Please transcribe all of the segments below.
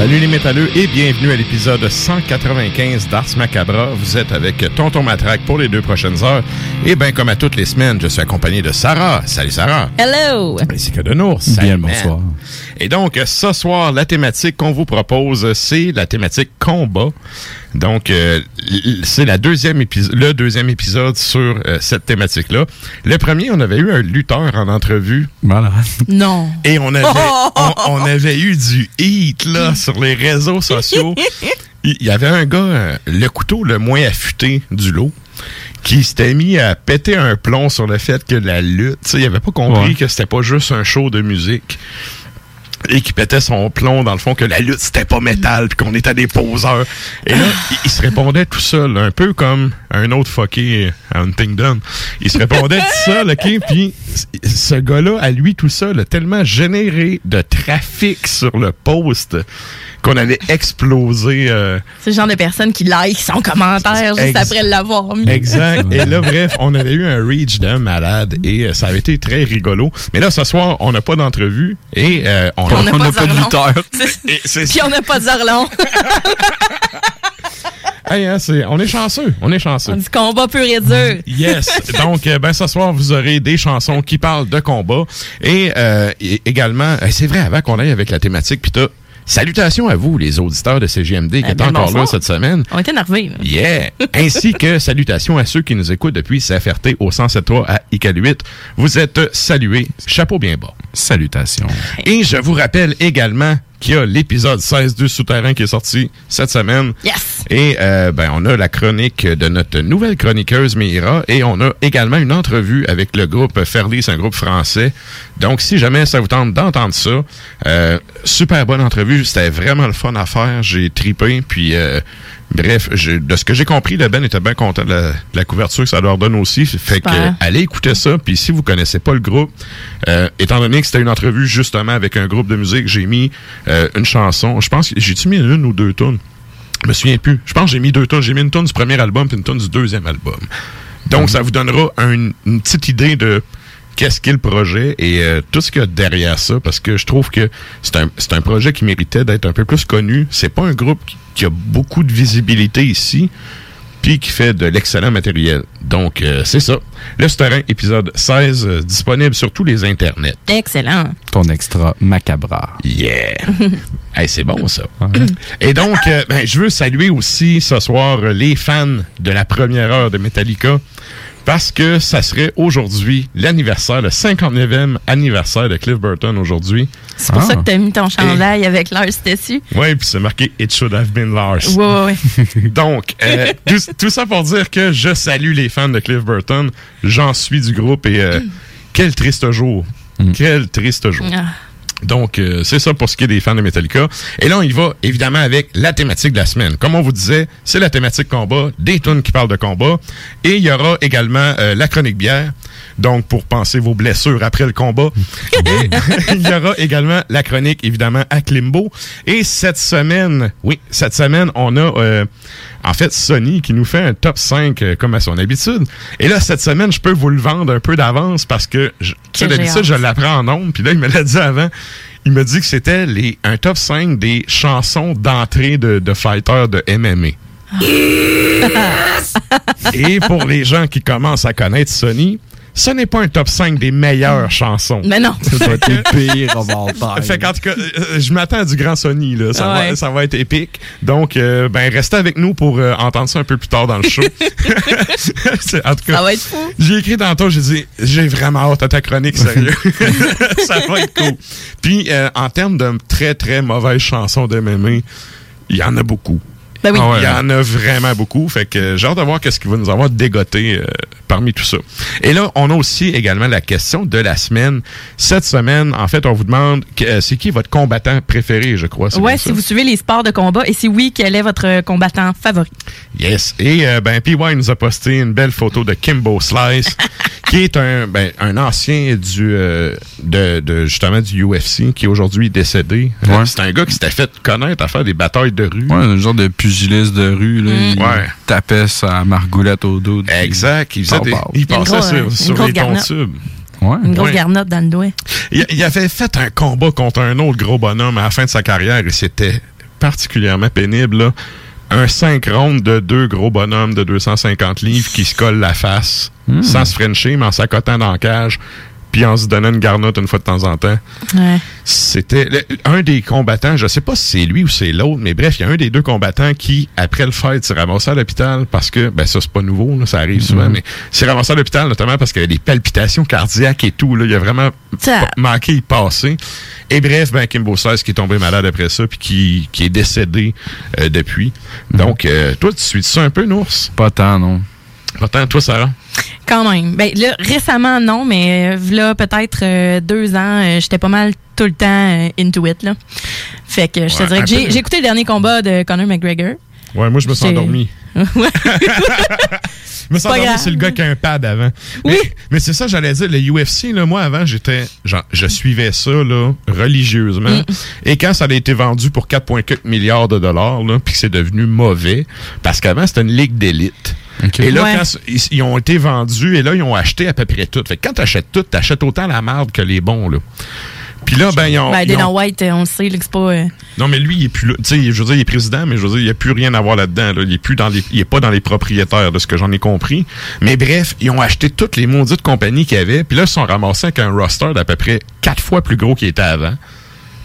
Salut les métalleux et bienvenue à l'épisode 195 d'Ars Macabra. Vous êtes avec Tonton Matraque pour les deux prochaines heures. Et bien, comme à toutes les semaines, je suis accompagné de Sarah. Salut Sarah. Hello! Ainsi que de Nours. Bien Salut, man. Et donc, ce soir, la thématique qu'on vous propose, c'est la thématique combat. Donc, euh, c'est la deuxième le deuxième épisode sur euh, cette thématique-là. Le premier, on avait eu un lutteur en entrevue Voilà. Non. et on avait, on, on avait eu du hit là, sur les réseaux sociaux. Il y avait un gars, le couteau le moins affûté du lot, qui s'était mis à péter un plomb sur le fait que la lutte, tu sais, il avait pas compris Ouais. que c'était pas juste un show de musique. Et qui pétait son plomb, dans le fond, que la lutte, c'était pas métal, puis qu'on était des poseurs. Et là, il, il se répondait tout seul, un peu comme un autre fucké à Huntingdon. Il se répondait tout seul, OK? Puis ce gars-là, à lui tout seul, a tellement généré de trafic sur le post qu'on avait explosé... euh, C'est le genre de personne qui like son commentaire juste Ex- après l'avoir mis. Exact. Et là, bref, on avait eu un reach de malade et euh, ça avait été très rigolo. Mais là, ce soir, on n'a pas d'entrevue et euh, on, n'a pas pas de lutteur. Puis on n'a pas de zarlon. Hey, hein, on est chanceux. On est chanceux. On dit combat pur et dur. Yes. Donc, euh, ben, ce soir, vous aurez des chansons qui parlent de combat. Et, euh, et- également, euh, c'est vrai, avant qu'on aille avec la thématique, pis t'as- salutations à vous, les auditeurs de CGMD, qui Eh est bien, encore bonsoir. là cette semaine. On était énervés. là. Yeah! Ainsi que salutations à ceux qui nous écoutent depuis CFRT au 107.3 à ICAL8. Vous êtes salués. Chapeau bien bas. Salutations. Et je vous rappelle également qu'il y a l'épisode 16 du Souterrain qui est sorti cette semaine. Yes! Et euh, ben, on a la chronique de notre nouvelle chroniqueuse Mira et on a également une entrevue avec le groupe Ferlis, un groupe français. Donc, si jamais ça vous tente d'entendre ça, euh, super bonne entrevue. C'était vraiment le fun à faire. J'ai tripé. Puis, euh, bref, je- de ce que j'ai compris, le Ben était bien content de la, de la couverture que ça leur donne aussi. Fait que euh, allez écouter ça. Puis, si vous connaissez pas le groupe, euh, étant donné que c'était une entrevue justement avec un groupe de musique, j'ai mis euh, une chanson. Je pense que j'ai-tu mis une ou deux tonnes? Je me souviens plus. Je pense que j'ai mis deux tonnes. J'ai mis une tonne du premier album puis une tonne du deuxième album. Donc, ça vous donnera un- une petite idée de qu'est-ce qu'est le projet et euh, tout ce qu'il y a derrière ça, parce que je trouve que c'est un, c'est un projet qui méritait d'être un peu plus connu. C'est pas un groupe qui, qui a beaucoup de visibilité ici. Puis qui fait de l'excellent matériel. Donc, euh, c'est ça. Le Souterrain, épisode 16, euh, disponible sur tous les internets. Excellent. Ton extra macabra. Yeah! hey, c'est bon, ça. Et donc, euh, ben, je veux saluer aussi ce soir les fans de la première heure de Metallica parce que ça serait aujourd'hui l'anniversaire, le 59e anniversaire de Cliff Burton aujourd'hui. C'est pour Ah. ça que t'as mis ton chandail avec Lars dessus. Oui, puis c'est marqué It should have been Lars. Ouais, ouais, ouais. Donc, euh, tout, tout ça pour dire que je salue les fans de Cliff Burton. J'en suis du groupe et euh, quel triste jour. Quel triste jour. Ah. Donc, euh, c'est ça pour ce qui est des fans de Metallica. Et là, on y va évidemment avec la thématique de la semaine. Comme on vous disait, c'est la thématique combat, des tunes qui parlent de combat. Et il y aura également euh, la chronique bière. Donc, pour penser vos blessures après le combat. Et il y aura également la chronique, évidemment, à Klimbo. Et cette semaine, oui, cette semaine, on a, euh, en fait, Sony qui nous fait un top 5 euh, comme à son habitude. Et là, cette semaine, je peux vous le vendre un peu d'avance parce que, je- tu sais, d'habitude, je l'apprends en ondes. Puis là, il me l'a dit avant. Il me dit que c'était les, un top 5 des chansons d'entrée de, de fighters de MMA. Et pour les gens qui commencent à connaître Sony, ce n'est pas un top 5 des meilleures chansons. Mais non. Ça doit être le pire of all time. Fait qu'en tout cas, euh, je m'attends à du grand Sony, là. Ça, Ouais. va, ça va être épique. Donc, euh, ben, restez avec nous pour euh, entendre ça un peu plus tard dans le show. En tout cas, Ça va être fou. j'ai écrit tantôt, j'ai dit, j'ai vraiment hâte à ta chronique, sérieux. ça va être cool. Puis, euh, en termes de très, très mauvaises chansons de MMA, il y en a beaucoup. Ben oui. Ah ouais. Il y en a vraiment beaucoup. Fait que euh, j'ai hâte de voir qu'est-ce qu'il va nous avoir dégoté euh, parmi tout ça. Et là, on a aussi également la question de la semaine. Cette semaine, en fait, on vous demande que- euh, c'est qui votre combattant préféré, je crois. c'est Ouais, bien si ça? vous suivez les sports de combat et si oui, quel est votre combattant favori? Yes. Et euh, ben PY nous a posté une belle photo de Kimbo Slice, qui est un ben, un ancien du euh, de, de justement du UFC qui est aujourd'hui décédé. Euh, Ouais. C'est un gars qui s'était fait connaître à faire des batailles de rue. Ouais, un genre de pugiliste de rue, là. Il Ouais. tapait sa margoulette au dos. Exact. Il, faisait des- il Il passait sur, les tons garnotte. tubes. Ouais. Une grosse Ouais. garnotte dans le doigt. Il, il avait fait un combat contre un autre gros bonhomme à la fin de sa carrière et c'était particulièrement pénible. là. Un 5 rounds de deux gros bonhommes de 250 livres qui se collent la face sans se frencher, mais en s'accotant dans la cage, puis en se donnant une garnotte une fois de temps en temps. Ouais. C'était un des combattants, je sais pas si c'est lui ou c'est l'autre, mais bref, il y a un des deux combattants qui, après le fight, s'est ramassé à l'hôpital parce que, ben ça c'est pas nouveau, là, ça arrive souvent, mais s'est ramassé à l'hôpital notamment parce qu'il y a des palpitations cardiaques et tout, là, il a vraiment manqué y passer. Et bref, ben Kimbo Slice qui est tombé malade après ça, puis qui, qui est décédé euh, depuis. Donc, euh, toi, tu suis ça un peu, Nours? Pas tant, non. Pourtant, toi, Sarah? Quand même. Ben là, récemment, non, mais euh, là, peut-être euh, deux ans, euh, j'étais pas mal tout le temps euh, into it, là. Fait que je te Ouais, dirais que j'ai écouté le dernier combat de Conor McGregor. Ouais, moi, je me suis endormi. Je me suis endormi, c'est le gars qui a un pad avant. Oui. Mais, mais c'est ça, j'allais dire, le UFC, là, moi, avant, j'étais, genre, je suivais ça, là, religieusement. Mm. Et quand ça a été vendu pour 4,4 milliards de dollars, là, puis que c'est devenu mauvais, parce qu'avant, c'était une ligue d'élite. Et là, Ouais. quand c- ils, ils ont été vendus, et là, ils ont acheté à peu près tout. Fait que quand t'achètes tout, t'achètes autant la merde que les bons, là. Puis là, ben, ils ont. Ben, ont- White, on le sait, là, que c'est pas. euh, non, mais lui, il est plus là. Tu sais, je veux dire, il est président, mais je veux dire, il n'y a plus rien à voir là-dedans. là. Il est plus dans les, il est pas dans les propriétaires, de ce que j'en ai compris. Mais bref, ils ont acheté toutes les maudites compagnies qu'il y avait. Puis là, ils se sont ramassés avec un roster d'à peu près quatre fois plus gros qu'il était avant.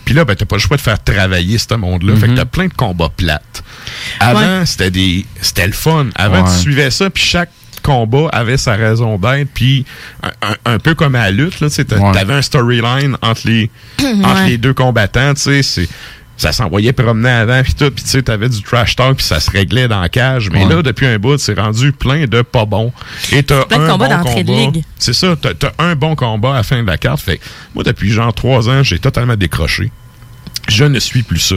Puis là, ben, t'as pas le choix de faire travailler ce monde-là. Fait que t'as plein de combats plates. Avant, c'était des, c'était le fun. Avant, Ouais. tu suivais ça, puis chaque combat avait sa raison d'être, puis un, un- un peu comme à la lutte, là, Ouais. t'avais un storyline entre les, entre les deux combattants, tu sais, c'est ça s'envoyait promener avant puis tout puis tu sais t'avais du trash talk puis ça se réglait dans la cage. Mais Ouais. là depuis un bout c'est rendu plein de pas bons. Et t'as Plein de un combats bon d'entrée de combat. ligue. c'est ça t'as as un bon combat à la fin de la carte. Fait que moi depuis genre trois ans j'ai totalement décroché. Je ne suis plus ça.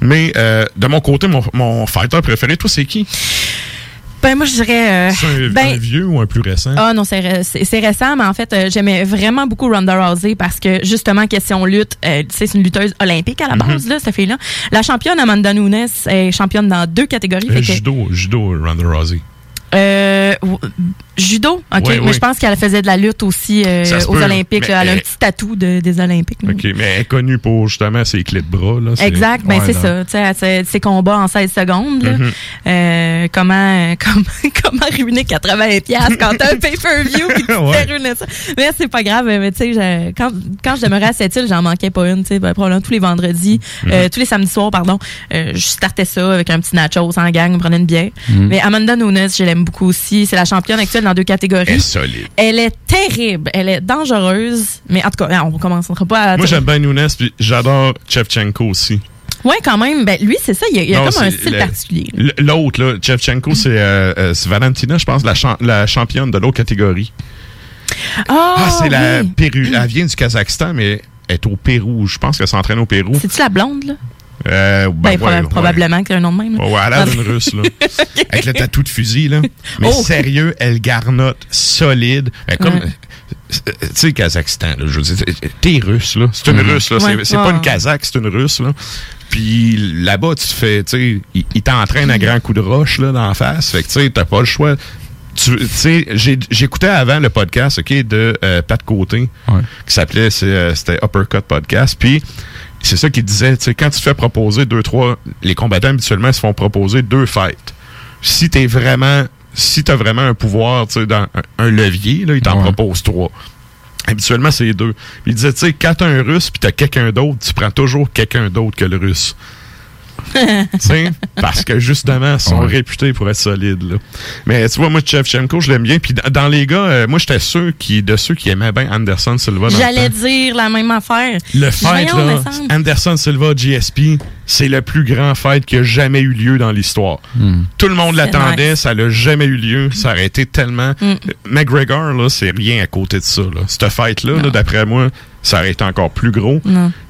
Mais euh, de mon côté mon, mon fighter préféré toi c'est qui? Ben, moi, je dirais. euh, c'est un, ben, un vieux ou un plus récent? Ah non, c'est ré- c'est c'est récent, mais en fait, euh, j'aimais vraiment beaucoup Ronda Rousey parce que justement, question lutte, euh, tu sais, c'est une lutteuse olympique à la Mhm. base, là, cette fille-là. La championne Amanda Nunes est championne dans deux catégories. Euh, fait que, judo judo Ronda Rousey euh, Judo, OK. Oui, mais oui. je pense qu'elle faisait de la lutte aussi euh, aux peut, Olympiques. là. Elle a un petit tatou de- des Olympiques. OK, mais elle est connue pour justement ses clés de bras. Là, Exact, ben Ouais, c'est ça. Tu sais, elle- ses- ses combats en 16 secondes. là. Mhm. Euh, comment, comment, comment ruiner 80 pièces quand t'as un pay-per-view Ouais. ruiner ça. Mais c'est pas grave. Mais tu sais, quand, quand je demeurais à cette île, j'en manquais pas une. Tu sais, ben, probablement tous les vendredis, Mhm. euh, tous les samedis soirs, pardon. euh, je startais ça avec un petit nachos en gang, on prenait une bière. Mhm. Mais Amanda Nunes, je l'aime beaucoup aussi. C'est la championne actuelle dans deux catégories. Elle est solide. Elle est terrible, elle est dangereuse, mais en tout cas, on commencera pas à. Moi, j'aime bien Nunes, puis j'adore Chevchenko aussi. Ouais, quand même. Ben lui, c'est ça. Il y a, il y a Non, comme un style le- particulier. L'autre, là, Chevchenko, c'est euh, euh, c'est Valentina, je pense, la, champ- la championne de l'autre catégorie. Ah, Ah, c'est la oui. Péru. Elle vient du Kazakhstan, mais elle est au Pérou. Je pense qu'elle s'entraîne au Pérou. C'est-tu la blonde, là? Euh, Ben, ben, ouais. probablement que c'est un nom de même. Ouais, elle a l'air d'une russe, là. Avec le tatou de fusil, là. Mais Oh. sérieux, elle garnotte solide. Elle comme. Euh, Tu sais, Kazakhstan, là, je veux dire, t'es russe, là. C'est une russe, là. C'est pas une Kazakh, c'est une russe, là. Puis là-bas, tu te fais, tu sais, il, il t'entraîne à grands coups de roche, là, dans la face. Fait que, tu sais, t'as pas le choix. Tu sais, j'écoutais avant le podcast, OK, de euh, Pat Côté, Ouais. qui s'appelait, euh, c'était Uppercut Podcast. Puis, c'est ça qu'il disait, tu sais, quand tu te fais proposer deux, trois, les combattants habituellement se font proposer deux fights. Si t'es vraiment, si t'as vraiment un pouvoir, tu sais, dans un, un levier, là, ils t'en Ouais. proposent trois. Habituellement, c'est deux. Il disait, tu sais, quand t'as un russe puis t'as quelqu'un d'autre, tu prends toujours quelqu'un d'autre que le russe. parce que justement, ils sont Ouais. réputés pour être solides. Là. Mais tu vois, moi, Chevchenko, je l'aime bien. Puis dans, dans les gars, euh, moi, j'étais sûr qui, de ceux qui aimaient bien Anderson Silva. dans le J'allais dire la même affaire. Le fight, Voyons, là. Anderson Silva, GSP, c'est le plus grand fight qui a jamais eu lieu dans l'histoire. Tout le monde l'attendait, nice. ça n'a jamais eu lieu, ça aurait été tellement... Mm. McGregor, là, c'est rien à côté de ça. Là. Cette fight-là, là, d'après moi, ça aurait été encore plus gros.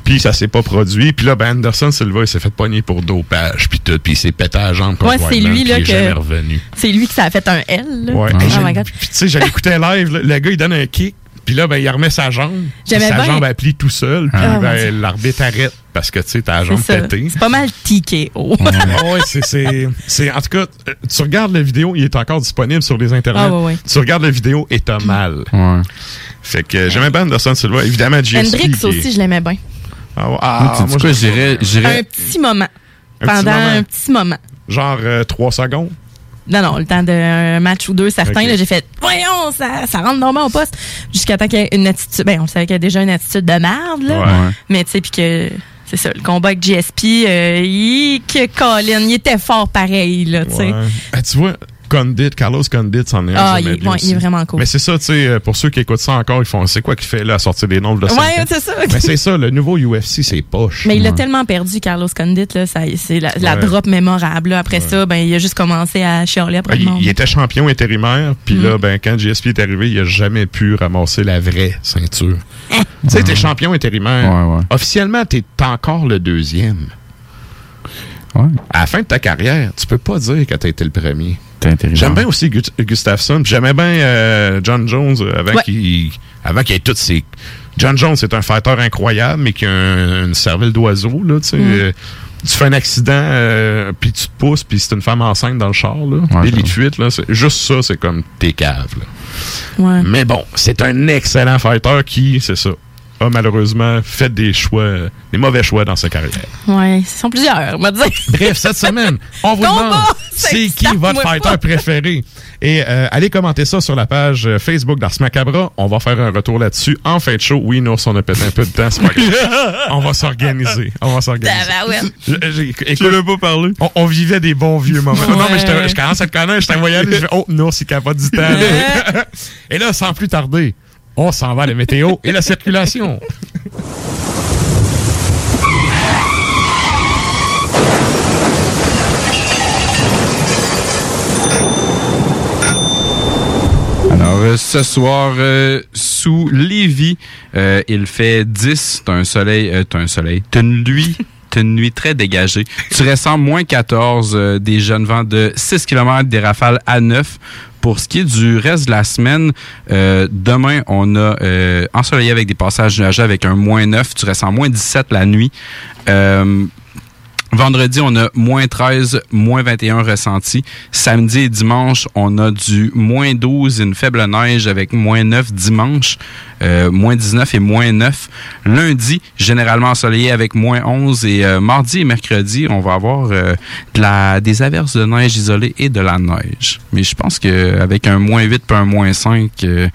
Puis ça s'est pas produit. Puis là, ben Anderson Silva, il s'est fait pogner pour dopage, puis tout, puis il s'est pété à la jambe comme Ouais, c'est lui, là, il est que- jamais revenu. C'est lui qui ça a fait un L. Là. Ouais. Oh Hey, my God. Puis tu sais, j'allais écouter live, là, le gars, il donne un kick, puis là, ben, il remet sa jambe. Sa bien. jambe applique tout seul, puis Ah, ben, l'arbitre arrête parce que, tu sais, t'as la C'est jambe pétée. C'est pas mal TKO. Ah ouais, c'est, c'est, en tout cas, euh, tu regardes la vidéo, il est encore disponible sur les internets. Ah, ouais, ouais. Tu regardes la vidéo et t'as mal. Ouais. Fait que j'aimais bien Anderson Silva, évidemment. Hendrix est- aussi, je l'aimais bien. Ah, ah, tu dis moi, quoi, je- Un petit moment. Un petit Pendant moment. un petit moment. Genre euh, trois secondes. Non, non, le temps d'un match ou deux certains, Ok. là, j'ai fait, voyons, ça, ça rentre normalement au poste. Jusqu'à temps qu'il y ait une attitude, ben, on savait qu'il y a déjà une attitude de merde, là. Ouais. Ouais. Mais tu sais, puis que, c'est ça, le combat avec GSP, euh, il, que Colin, il était fort pareil, là, tu sais. Ouais. Ah, tu vois, Condit, Carlos Condit, c'en est un. Ah, il, il est vraiment cool. Mais c'est ça, tu sais, euh, pour ceux qui écoutent ça encore, ils font, c'est quoi qu'il fait là à sortir des noms de Ouais, c'est ça. Mais c'est ça, le nouveau UFC, c'est poche. Mais il a tellement perdu, Carlos Condit, là, ça, c'est la, drop mémorable, là. Après ça, ben, il a juste commencé à chialer après le il, monde. il était champion intérimaire, puis Mm. là, ben, quand GSP est arrivé, il a jamais pu ramasser la vraie ceinture. Eh. tu sais, t'es champion intérimaire. Ouais, ouais. Officiellement, t'es encore le deuxième. Ouais. À la fin de ta carrière, tu peux pas dire que t'as été le premier. T'es intéressant. J'aime bien aussi Gu- Gustafsson, puis j'aimais bien euh, John Jones avant Ouais. qu'il avant qu'il ait toutes ses. John Jones, c'est un fighter incroyable, mais qui a un- une cervelle d'oiseau, là, tu sais. Mm. Euh, Tu fais un accident, euh, puis tu te pousses, puis c'est une femme enceinte dans le char, là. Ouais, de fuite, là. Juste ça, c'est comme tes caves, là. Ouais. Mais bon, c'est un excellent fighter qui, c'est ça, a malheureusement fait des choix, des mauvais choix dans sa carrière. Ouais, ils sont plusieurs, on va dire. Bref, cette semaine, on vous demande c'est qui votre fighter pas. préféré? Et euh, allez commenter ça sur la page euh, Facebook d'Ars Macabra. On va faire un retour là-dessus en fin de show. Oui, nous, on a pété un peu de temps, c'est pas grave. On va s'organiser. On va s'organiser. Tabarouette. Je- je- Écoute, pas parler? on, on vivait des bons vieux moments. Non, mais je, te- Ouais. je commence à te connaître, je t'envoyais aller, je fais, oh, non, c'est capable du temps. Et là, sans plus tarder, on s'en va à la météo et la circulation. Alors, euh, ce soir, euh, sous Lévis, euh, il fait 10. T'as un soleil, euh, t'as un soleil. T'as une nuit, une nuit très dégagée. Tu ressens moins 14, euh, des jeunes vents de 6 km, des rafales à 9. Pour ce qui est du reste de la semaine, euh, demain, on a euh, ensoleillé avec des passages nuageux avec un moins 9. Tu ressens moins 17 la nuit. Vendredi, on a moins 13, moins 21 ressentis. Samedi et dimanche, on a du moins 12 et une faible neige avec moins 9 dimanche, euh, moins 19 et moins 9. Lundi, généralement ensoleillé avec moins 11 et euh, mardi et mercredi, on va avoir euh, de la, des averses de neige isolées et de la neige. Mais je pense qu'avec un moins 8 et un moins 5, euh,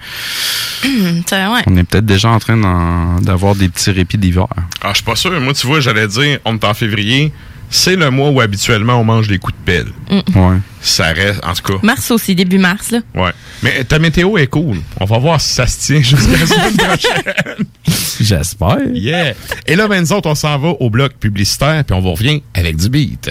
C'est- ouais. on est peut-être déjà en train d'avoir des petits répits d'hiver. Ah, je suis pas sûr. Moi, tu vois, j'allais dire, on est en février. C'est le mois où habituellement on mange des coups de pelle. Ouais. Ça reste, en tout cas. Mars aussi, début mars, là. Ouais. Mais ta météo est cool. On va voir si ça se tient jusqu'à la semaine prochaine. J'espère. Yeah. Et là, ben, nous autres, on s'en va au bloc publicitaire, puis on vous revient avec du beat.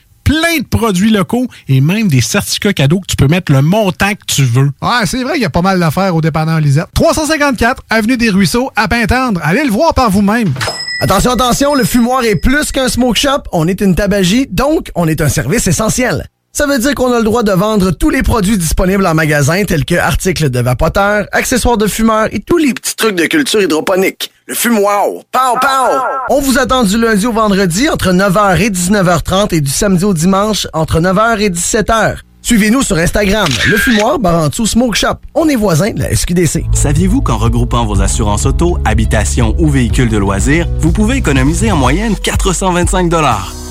plein de produits locaux et même des certificats cadeaux que tu peux mettre le montant que tu veux. Ouais, c'est vrai qu'il y a pas mal d'affaires au dépanneur Lisette. 354 Avenue des Ruisseaux, à Pintendre. Allez le voir par vous-même. Attention, attention, le fumoir est plus qu'un smoke shop. On est une tabagie, donc on est un service essentiel. Ça veut dire qu'on a le droit de vendre tous les produits disponibles en magasin, tels que articles de vapoteurs, accessoires de fumeurs et tous les petits trucs de culture hydroponique. Le fumoir, pow, pow! On vous attend du lundi au vendredi entre 9h et 19h30 et du samedi au dimanche entre 9h et 17h. Suivez-nous sur Instagram, le fumoir Barantou Smoke Shop. On est voisins de la SQDC. Saviez-vous qu'en regroupant vos assurances auto, habitation ou véhicules de loisirs, vous pouvez économiser en moyenne 425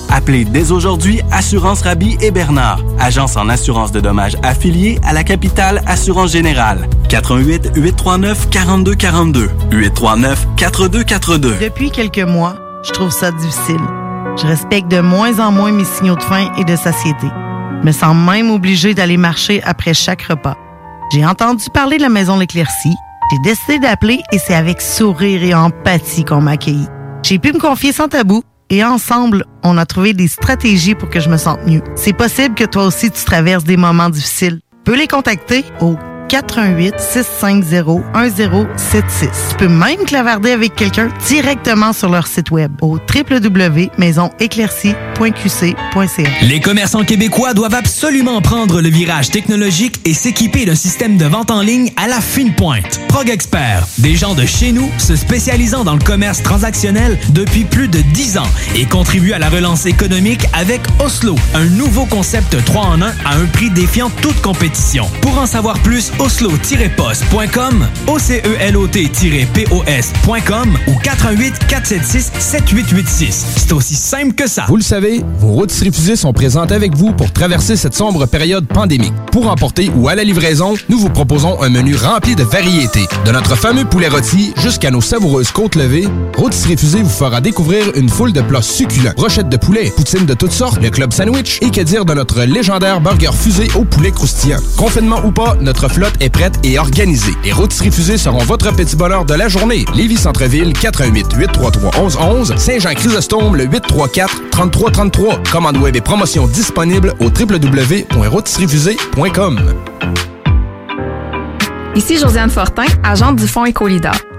Appelez dès aujourd'hui Assurance Rabi et Bernard, agence en assurance de dommages affiliée à la capitale Assurance Générale. 88 839 4242 839 4242. Depuis quelques mois, je trouve ça difficile. Je respecte de moins en moins mes signaux de faim et de satiété. Me sens même obligée d'aller marcher après chaque repas. J'ai entendu parler de la maison L'Éclaircie. J'ai décidé d'appeler et c'est avec sourire et empathie qu'on m'a accueilli. J'ai pu me confier sans tabou et ensemble, on a trouvé des stratégies pour que je me sente mieux. C'est possible que toi aussi tu traverses des moments difficiles. Peux les contacter au 418 650 1076. Tu peux même clavarder avec quelqu'un directement sur leur site web au www.maisonéclaircie.qc.ca. Les commerçants québécois doivent absolument prendre le virage technologique et s'équiper d'un système de vente en ligne à la fine pointe. Prog Expert, des gens de chez nous se spécialisant dans le commerce transactionnel depuis plus de 10 ans et contribuent à la relance économique avec Oslo, un nouveau concept 3 en 1 à un prix défiant toute compétition. Pour en savoir plus, oslo-post.com, OCELOT-POS.com ou 418 476 7886. C'est aussi simple que ça. Vous le savez, vos rôtisseries fusées sont présentes avec vous pour traverser cette sombre période pandémique. Pour emporter ou à la livraison, nous vous proposons un menu rempli de variétés. De notre fameux poulet rôti jusqu'à nos savoureuses côtes levées, Rôtisserie Fusée vous fera découvrir une foule de plats succulents. Brochettes de poulet, poutines de toutes sortes, le club sandwich et que dire de notre légendaire burger fusé au poulet croustillant. Confinement ou pas, notre flotte est prête et organisée. Les Rôtisseries Fusées seront votre petit bonheur de la journée. Lévis Centreville, 418 833 1111 Saint-Jean-Chrysostome, le 834 3333. Commande web et promotion disponible au www.rôtisseriefusée.com. Ici Josiane Fortin, agente du Fonds Écolidar.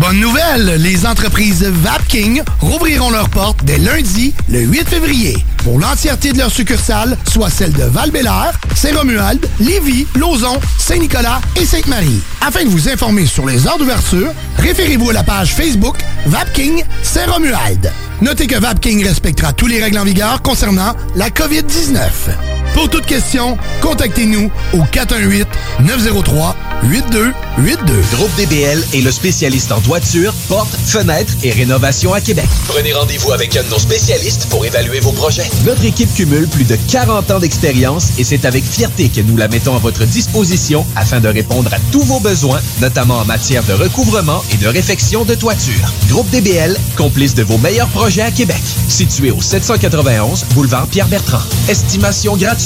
Bonne nouvelle, les entreprises Vapking rouvriront leurs portes dès lundi, le 8 février. pour l'entièreté de leurs succursales, soit celles de val Saint-Romuald, Lévis, Lauson, Saint-Nicolas et Sainte-Marie. Afin de vous informer sur les heures d'ouverture, référez-vous à la page Facebook Vapking Saint-Romuald. Notez que Vapking respectera tous les règles en vigueur concernant la COVID-19. Pour toute question, contactez-nous au 418-903-8282. Groupe DBL est le spécialiste en toiture, portes, fenêtres et rénovation à Québec. Prenez rendez-vous avec un de nos spécialistes pour évaluer vos projets. Notre équipe cumule plus de 40 ans d'expérience et c'est avec fierté que nous la mettons à votre disposition afin de répondre à tous vos besoins, notamment en matière de recouvrement et de réfection de toiture. Groupe DBL, complice de vos meilleurs projets à Québec. Situé au 791 boulevard Pierre-Bertrand. Estimation gratuite.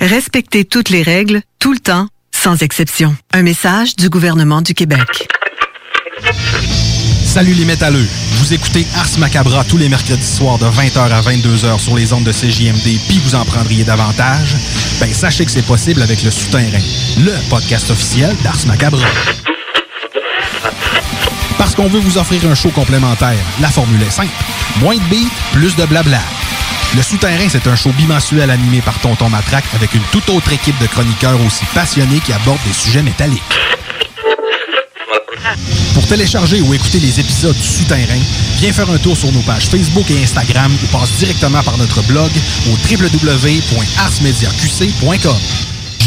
Respectez toutes les règles, tout le temps, sans exception. Un message du gouvernement du Québec. Salut les métalleux. Vous écoutez Ars Macabra tous les mercredis soirs de 20h à 22h sur les ondes de CJMD puis vous en prendriez davantage? Ben sachez que c'est possible avec le Souterrain, le podcast officiel d'Ars Macabra. Parce qu'on veut vous offrir un show complémentaire, la formule est simple. Moins de beats, plus de blabla. Le Souterrain, c'est un show bimensuel animé par Tonton Matraque avec une toute autre équipe de chroniqueurs aussi passionnés qui abordent des sujets métalliques. Pour télécharger ou écouter les épisodes du Souterrain, viens faire un tour sur nos pages Facebook et Instagram ou passe directement par notre blog au www.arsmediaqc.com.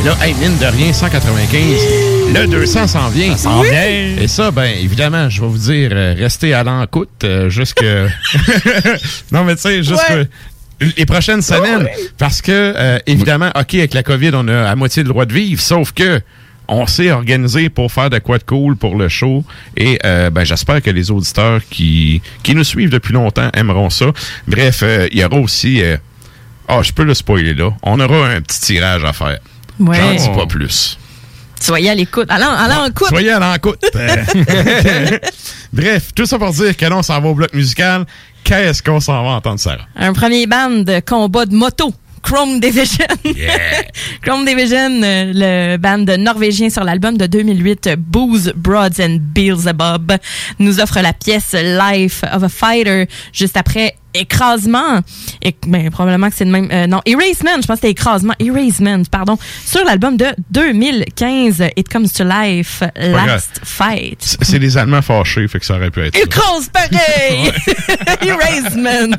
Et là, hey, mine de rien, 195, le 200 s'en vient. Ça s'en vient. Et ça, ben évidemment, je vais vous dire, euh, restez à l'encoute euh, jusque... non, mais tu sais, jusque... Ouais. Les prochaines semaines, parce que, euh, évidemment, OK, avec la COVID, on a à moitié le droit de vivre, sauf que on s'est organisé pour faire de quoi de cool pour le show. Et euh, ben, j'espère que les auditeurs qui, qui nous suivent depuis longtemps aimeront ça. Bref, euh, il y aura aussi... Ah, je peux le spoiler là. On aura un petit tirage à faire. Ouais. J'en dis pas plus. Soyez à l'écoute. Allons, allons en. Soyez à l'encoute. Bref, tout ça pour dire que là, on s'en va au bloc musical. Qu'est-ce qu'on s'en va entendre, Sarah? Un premier band de combat de moto. Chrome Division. Chrome Division, euh, le band norvégien sur l'album de 2008, euh, Booze, Broads and Beelzebub, nous offre la pièce Life of a Fighter juste après Écrasement. Et, ben, probablement que c'est le même. euh, non, Erasement, je pense que c'était Écrasement. Erasement, pardon. Sur l'album de 2015, It Comes to Life. Last Fight. C'est les Allemands fâchés, fait que ça aurait pu être. Écrase pareil! Erasement.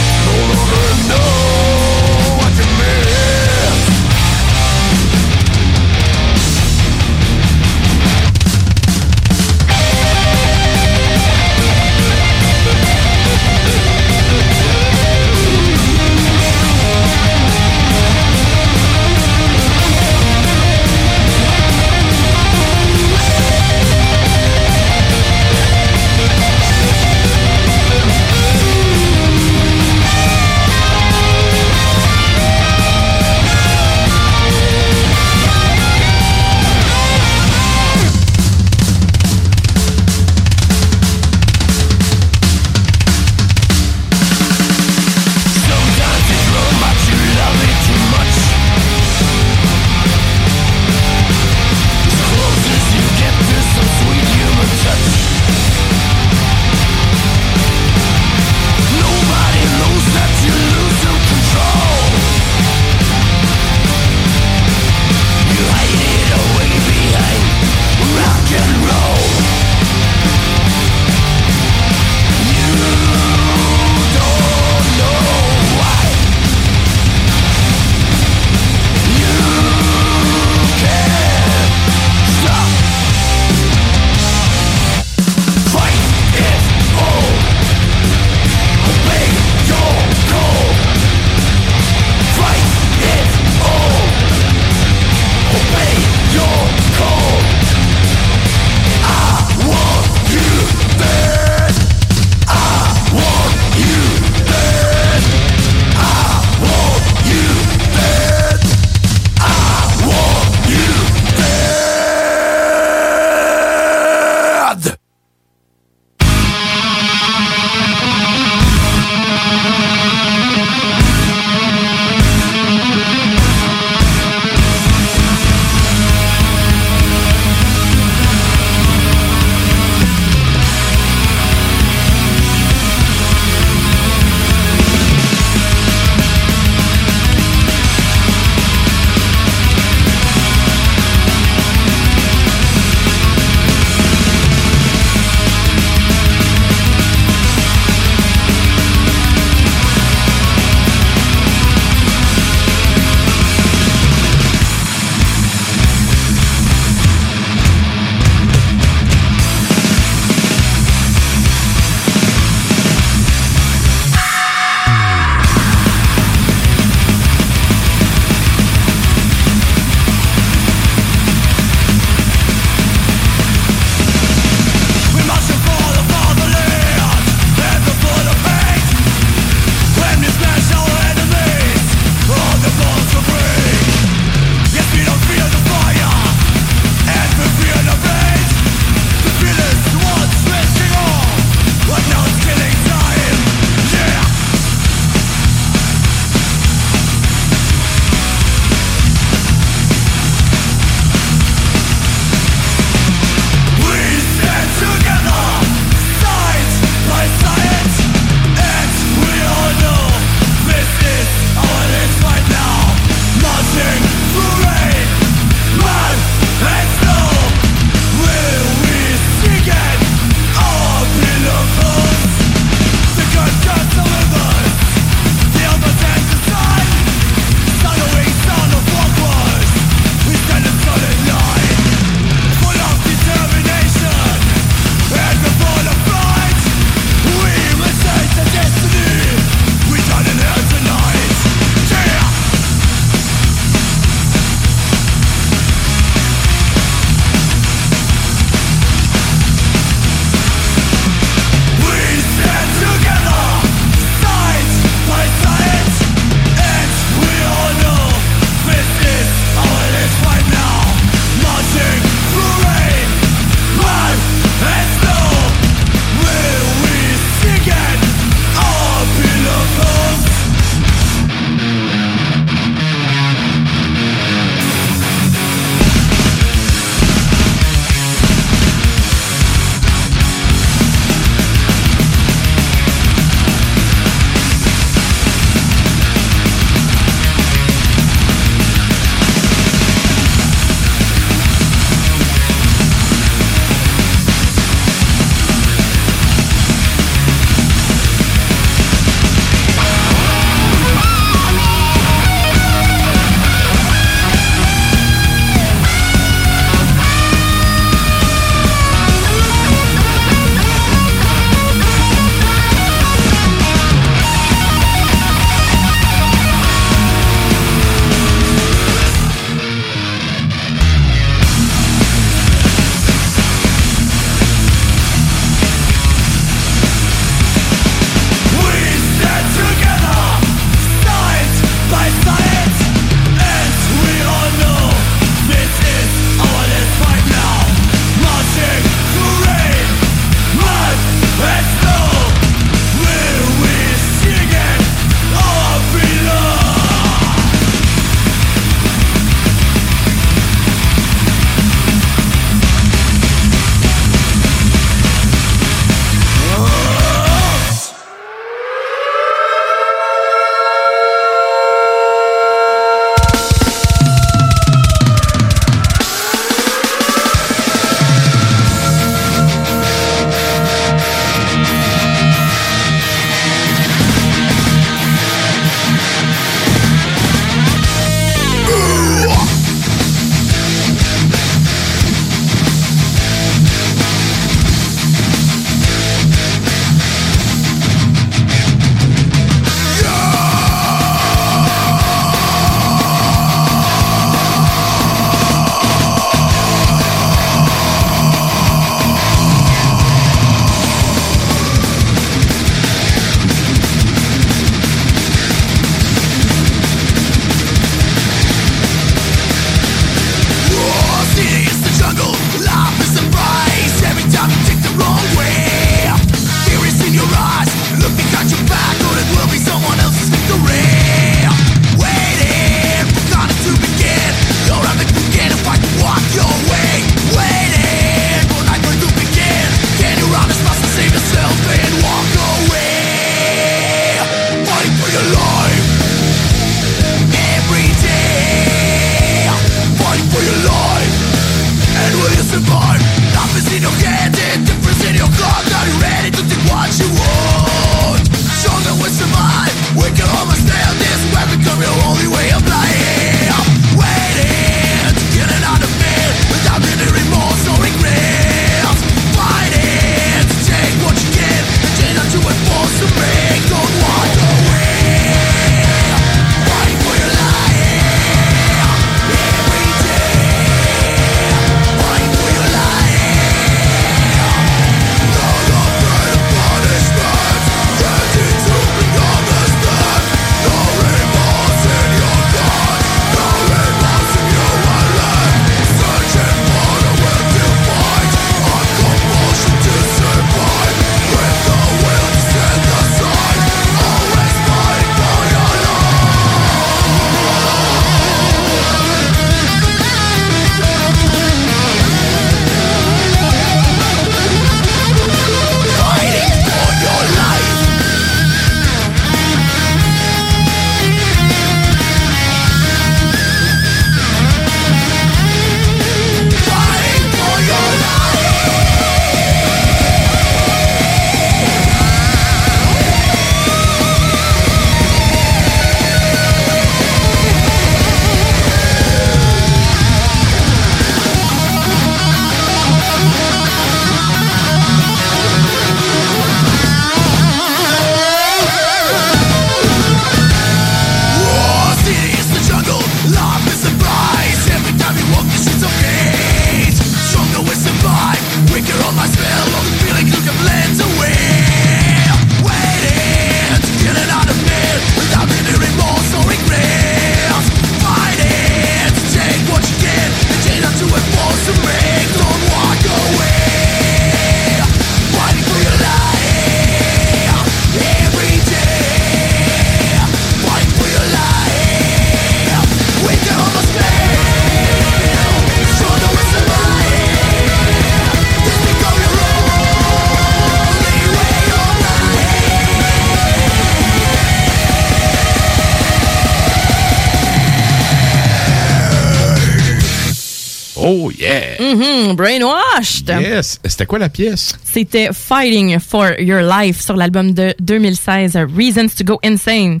Yes! C'était quoi la pièce? C'était Fighting for Your Life sur l'album de 2016, Reasons to Go Insane.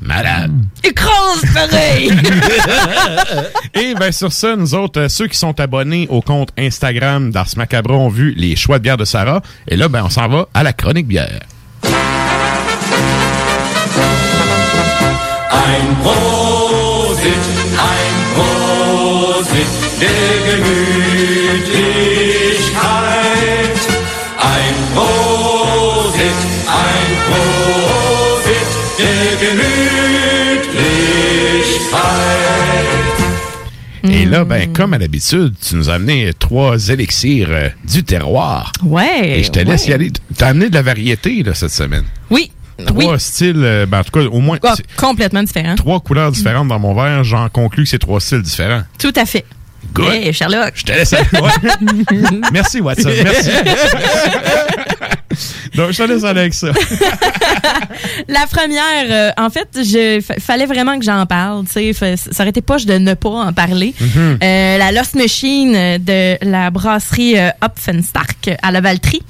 Malade. Écrase pareil! Et bien sur ça, nous autres, euh, ceux qui sont abonnés au compte Instagram d'Ars Macabre ont vu les choix de bière de Sarah. Et là, ben, on s'en va à la chronique bière. Ein Prosit, ein Prosit der Gemütlichkeit. Et là, ben, comme à l'habitude, tu nous as amené trois élixirs euh, du terroir. Ouais. Et je te laisse ouais. y aller. T'as amené de la variété, là, cette semaine. Oui. Trois oui. styles, euh, ben, en tout cas, au moins complètement différent. trois couleurs différentes dans mon verre. J'en conclus que c'est trois styles différents. Tout à fait. Hey, Sherlock. Je te laisse aller. Merci, Watson. Merci. Donc, je te laisse aller avec ça. La première, euh, en fait, je fa- fallait vraiment que j'en parle. tu sais, fa- Ça aurait été poche de ne pas en parler. Mhm. Euh, la Lost Machine de la brasserie euh, Hopfenstark à la Valtrie.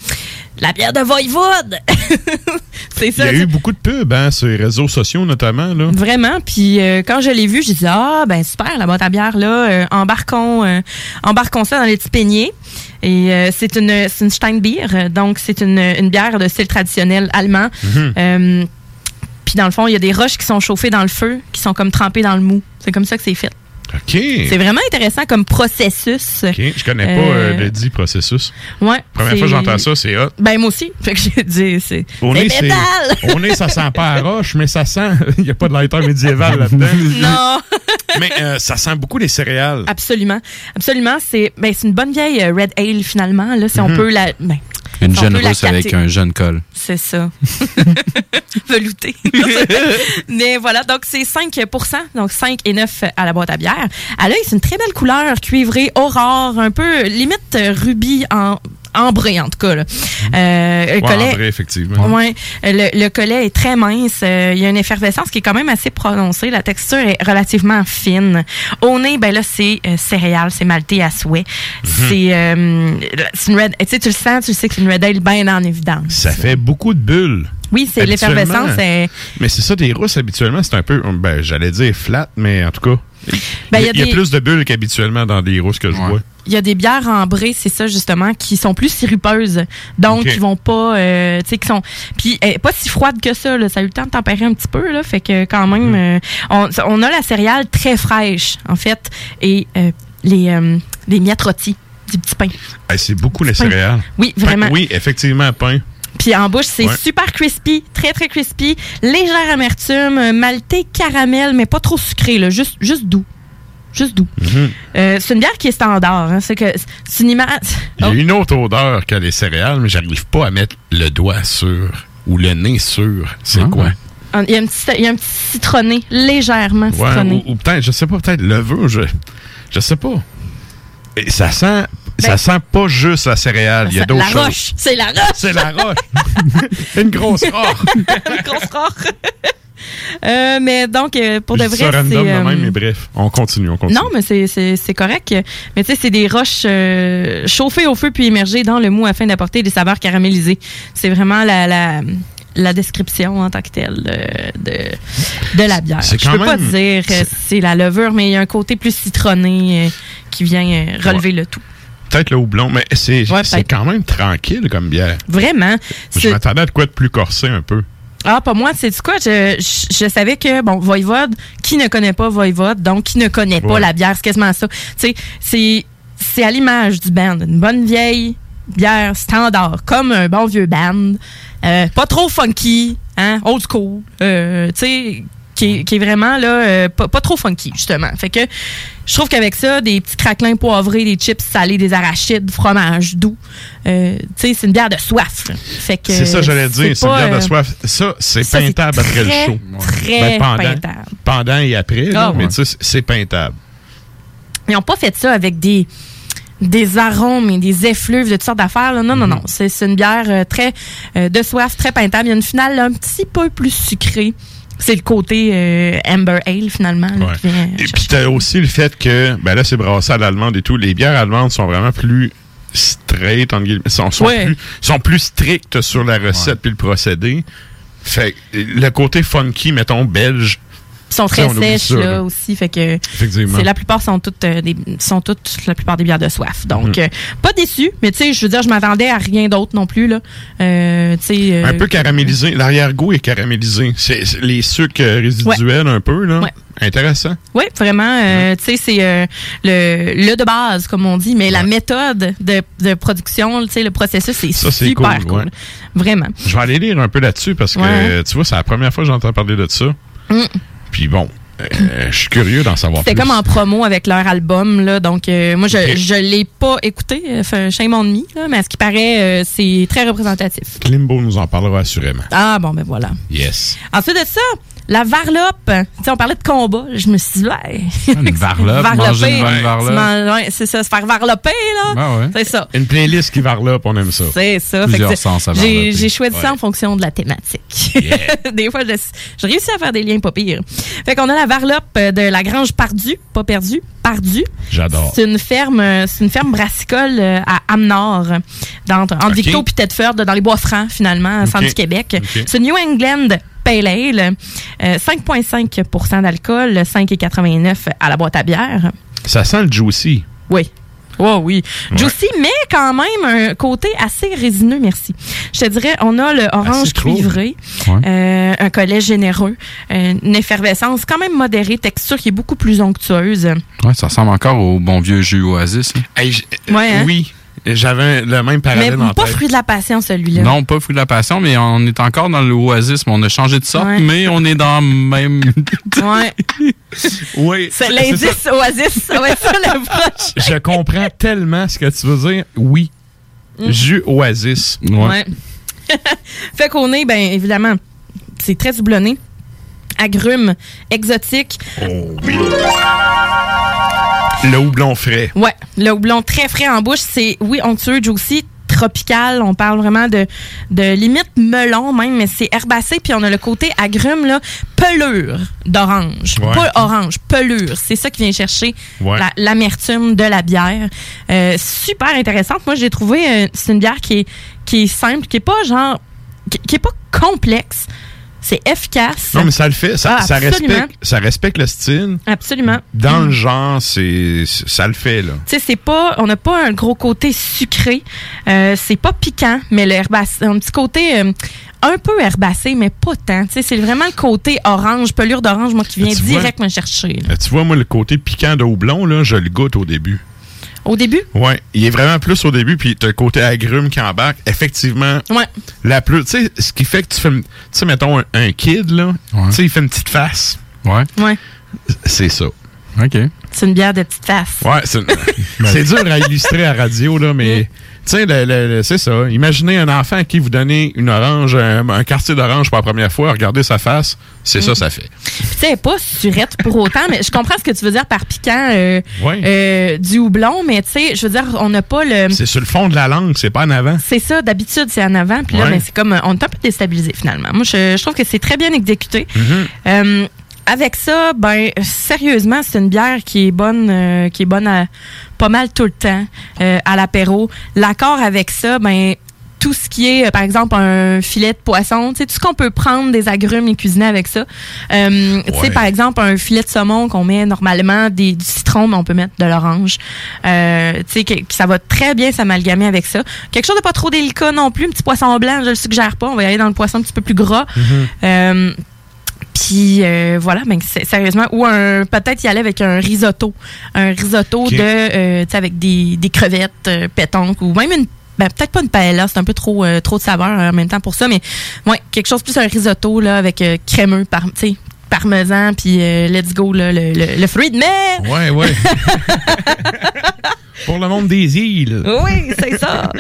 La bière de Voivode! c'est Il y ça. a eu beaucoup de pubs, hein, sur les réseaux sociaux notamment. Là. Vraiment. Puis euh, quand je l'ai vu, j'ai dit ah ben super la boîte à bière là, euh, embarquons euh, embarquons ça dans les petits peignets. Et c'est une une Steinbier, donc c'est une, une bière de style traditionnel allemand. Mhm. Puis dans le fond, il y a des roches qui sont chauffées dans le feu, qui sont comme trempées dans le mou. C'est comme ça que c'est fait. OK. C'est vraiment intéressant comme processus. OK. Je connais pas Euh, euh, le dit processus. Ouais. Première fois que j'entends ça, c'est hot. Ben moi aussi. Fait que j'ai dit c'est Au nez, c'est- métal. au nez, ça sent pas à roche, mais ça sent. Il n'y a pas de lighter médiéval là-dedans. non. mais euh, ça sent beaucoup les céréales. Absolument. Absolument. C'est ben, c'est une bonne vieille euh, Red Ale, finalement. Là, si on Mhm. peut la. Ben, Une jeune rousse avec un jeune col. C'est ça. Velouté. Mais voilà, donc c'est 5% donc 5 et 9 à la boîte à bière. À l'œil, c'est une très belle couleur cuivrée, aurore, un peu limite euh, rubis en ambré en tout cas. Là. Euh, le Ouais, collet, effectivement. Ouais, le, le collet est très mince. Euh, Il y a une effervescence qui est quand même assez prononcée. La texture est relativement fine. Au nez, ben là, c'est euh, céréales, c'est malté à souhait. C'est euh, c'est une red. Tu sais, tu le sens, tu sais que c'est une red ale bien en évidence. Ça fait beaucoup de bulles. Oui, c'est l'effervescence. Mais c'est ça, des rousses, habituellement, c'est un peu, ben, j'allais dire flat, mais en tout cas, Ben, il y, a a- il y a des- plus de bulles qu'habituellement dans des rousses que je vois. Il y a des bières ambrées, c'est ça justement, qui sont plus sirupeuses, donc Ok. qui vont pas, euh, tu sais, qui sont, puis pas si froide que ça. Là, ça a eu le temps de tempérer un petit peu, là, fait que quand même, euh, on, on a la céréale très fraîche en fait, et euh, les euh, les miettes rôties du petit pain. Hey, c'est beaucoup les Pain. céréales. Oui, Pain- vraiment. oui, effectivement, pain. Puis en bouche, c'est Ouais. super crispy, très très crispy, légère amertume, euh, maltais caramel, mais pas trop sucré, là, juste juste doux. Juste doux. Mhm. Euh, c'est une bière qui est standard. Hein, c'est que c'est une image. Il y a une autre odeur que les céréales, mais j'arrive pas à mettre le doigt sur ou le nez sur. C'est Ah, quoi? Il y, a un petit, il y a un petit citronné, légèrement Ouais, citronné. ou, ou peut-être, je sais pas, peut-être levure, je, je sais pas. Et ça sent, ça Ben- sent pas juste la céréale. Il y a d'autres la choses. roche, c'est la roche. C'est la roche. Une grosse roche. Une grosse roche. Euh, mais donc, euh, pour Je de vrai, c'est... random de euh, même, mais bref, on continue, on continue. non, mais c'est- correct. Mais tu sais, c'est des roches euh, chauffées au feu puis immergées dans le mou afin d'apporter des saveurs caramélisées. C'est vraiment la, la, la description en tant que telle de, de, de la bière. Je peux pas dire c'est la levure, mais il y a un côté plus citronné qui vient relever le tout. Peut-être le houblon, mais c'est quand même tranquille comme bière. Vraiment. Je m'attendais à de quoi de plus corsé un peu. Ah, pas moi, c'est quoi? Je, je, je savais que, bon, Voivode, qui ne connaît pas Voivode, donc qui ne connaît pas Ouais. la bière, c'est quasiment ça. Tu sais, c'est, c'est à l'image du band. Une bonne vieille bière standard, comme un bon vieux band. Euh, pas trop funky, hein, old school. Euh, tu sais, qui, est- qui est vraiment, là, euh, pas, pas trop funky, justement. Fait que, je trouve qu'avec ça, des petits craquelins poivrés, des chips salés, des arachides, du fromage doux, euh, tu sais, c'est une bière de soif. Fait que. C'est ça, j'allais dire. C'est une bière de euh, soif. Ça, c'est peintable après le show. très Ben, pendant, peintable. pendant et après, là, Ah, mais ouais. tu sais, c'est peintable. Ils n'ont pas fait ça avec des des arômes et des effluves de toutes sortes d'affaires. Non, non, non. C'est c'est une bière euh, très euh, de soif, très peintable. Il y a une finale là, un petit peu plus sucrée c'est le côté euh, Amber Ale, finalement. là, Ouais. qui vient Et puis t'as aussi le fait que, ben là, c'est brassé à l'allemande et tout. Les bières allemandes sont vraiment plus straight, entre guillemets, sont, sont, Ouais. plus, sont plus strictes sur la recette puis le procédé. Fait que le côté funky, mettons, belge. Ils sont très oublie sèches ça, là, là. aussi, fait que c'est la plupart sont toutes euh, des sont toutes la plupart des bières de soif. Donc Mhm. euh, pas déçu, mais tu sais, je veux dire, je m'attendais à rien d'autre non plus là. Euh, tu sais, euh, Un peu caramélisé. L'arrière-goût est caramélisé. C'est les sucres résiduels un peu, là. Ouais. Intéressant. Oui, vraiment. euh, Tu sais, c'est euh, le, le de base, comme on dit, mais la méthode de, de production, tu sais, le processus, c'est super cool, cool. ouais. Vraiment. Je vais aller lire un peu là-dessus parce que, tu vois, c'est la première fois que j'entends parler de ça. Mm. Puis bon, euh, je suis curieux d'en savoir plus. C'était comme en promo avec leur album, là. Donc, euh, moi, je, je l'ai pas écouté, euh, fait shame on me, là, mais à ce qui paraît, euh, c'est très représentatif. Klimbo nous en parlera assurément. Ah, bon, ben voilà. Yes. Ensuite de ça, la varlope. Tu sais, on parlait de combat. Je me suis dit, ouais. Une varlope, Varloper. manger une varlope. man- ouais, c'est ça, se faire varloper, là. Ben ouais. C'est ça. Une playlist qui varlope, on aime ça. C'est ça. Fait Plusieurs sens à j'ai, choisi ça en fonction de la thématique. Des fois, je, je réussis à faire des liens pas pires. Fait qu'on a la varlope de la Grange Pardue, pas perdue, Pardue. J'adore. C'est une ferme, c'est une ferme brassicole euh, à Amnord, dans, entre. Victo et Tedford, dans les Bois-Francs, finalement, au centre Ok. du Québec. C'est New England Pale Ale, euh, 5,5% d'alcool, 5,89 à la boîte à bière. Ça sent le juicy. Oui. Oh oui. Ouais. Juicy, mais quand même un côté assez résineux, merci. Je te dirais, on a le orange cuivré, Ouais. euh, un collet généreux, euh, une effervescence quand même modérée, texture qui est beaucoup plus onctueuse. Ouais, ça ressemble encore au bon vieux jus Oasis. hein. Ouais, hein? Oui, j'avais le même Mais parallèle en pas tête. fruit de la passion, celui-là. Non, pas fruit de la passion, mais on est encore dans l'oasis, mais on a changé de sorte, Ouais. mais on est dans le même. Ouais. Oui. C'est l'indice Oasis, ça va être ça le proche. Je comprends tellement ce que tu veux dire. Oui. Mm. Jus Oasis. Ouais. fait qu'on est, ben évidemment, c'est très doublonné. Agrumes, exotique. Oh oui. Le houblon frais. Ouais, le houblon très frais en bouche, c'est oui onctueux, juicy, tropical. On parle vraiment de, de limite melon même, mais c'est herbacé. Puis on a le côté agrume, là, pelure d'orange. Ouais. Pas orange, pelure. C'est ça qui vient chercher Ouais. la- l'amertume de la bière. Euh, super intéressante. Moi, j'ai trouvé, euh, c'est une bière qui est, qui est simple, qui est pas genre, qui, qui est pas complexe. C'est efficace. Non, mais ça le fait. Ça, Ah, ça respecte, ça respecte le style. Absolument. Dans le genre, c'est ça le fait, là. Tu sais, c'est pas, on n'a pas un gros côté sucré. Euh, c'est pas piquant, mais le herbacé, un petit côté euh, un peu herbacé, mais pas tant. Tu sais, c'est vraiment le côté orange, pelure d'orange, moi, qui vient vois? direct me chercher. là. Euh, Tu vois, moi, le côté piquant de houblon, là, je le goûte au début. Au début? Ouais, il est vraiment plus au début, puis t'as le côté agrume qui embarque. Effectivement, Ouais. la plus. Tu sais, ce qui fait que tu fais. Tu sais, mettons, un, un kid, là, tu sais, il fait une petite face. Ouais. Ouais. C'est ça. OK. C'est une bière de petite face. Ouais, c'est c'est dur à illustrer à radio, là, mais. Tu sais, le- le- le- c'est ça. Imaginez un enfant à qui vous donnez une orange, un, un quartier d'orange pour la première fois, regardez sa face, c'est ça, Mm. ça fait. Puis, tu sais, pas surette pour autant, mais je comprends ce que tu veux dire par piquant euh, euh, du houblon, mais tu sais, je veux dire, on n'a pas le. C'est sur le fond de la langue, c'est pas en avant. C'est ça, d'habitude, c'est en avant. Puis là, ben, c'est comme. On est un peu déstabilisé, finalement. Moi, je, je trouve que c'est très bien exécuté. Mhm. Euh, avec ça, ben sérieusement, c'est une bière qui est bonne, euh, qui est bonne à pas mal tout le temps euh, à l'apéro. L'accord avec ça, ben tout ce qui est, euh, par exemple, un filet de poisson, tu sais, tout ce qu'on peut prendre des agrumes et cuisiner avec ça. Euh, Tu sais, par exemple, un filet de saumon qu'on met normalement des, du citron, mais on peut mettre de l'orange. Euh, tu sais, que, que ça va très bien s'amalgamer avec ça. Quelque chose de pas trop délicat non plus. Un petit poisson blanc, je le suggère pas. On va y aller dans le poisson un petit peu plus gras. Euh, puis euh, voilà, ben, sérieusement, ou un peut-être y aller avec un risotto, un risotto de, euh, tu sais, avec des, des crevettes euh, pétanques ou même une, ben, peut-être pas une paella, c'est un peu trop euh, trop de saveur en même temps pour ça, mais ouais, quelque chose plus un risotto là avec euh, crémeux, par, tu sais, parmesan puis euh, let's go là, le, le, le fruit de mer. Ouais, ouais. Pour le monde des îles. Oui, c'est ça.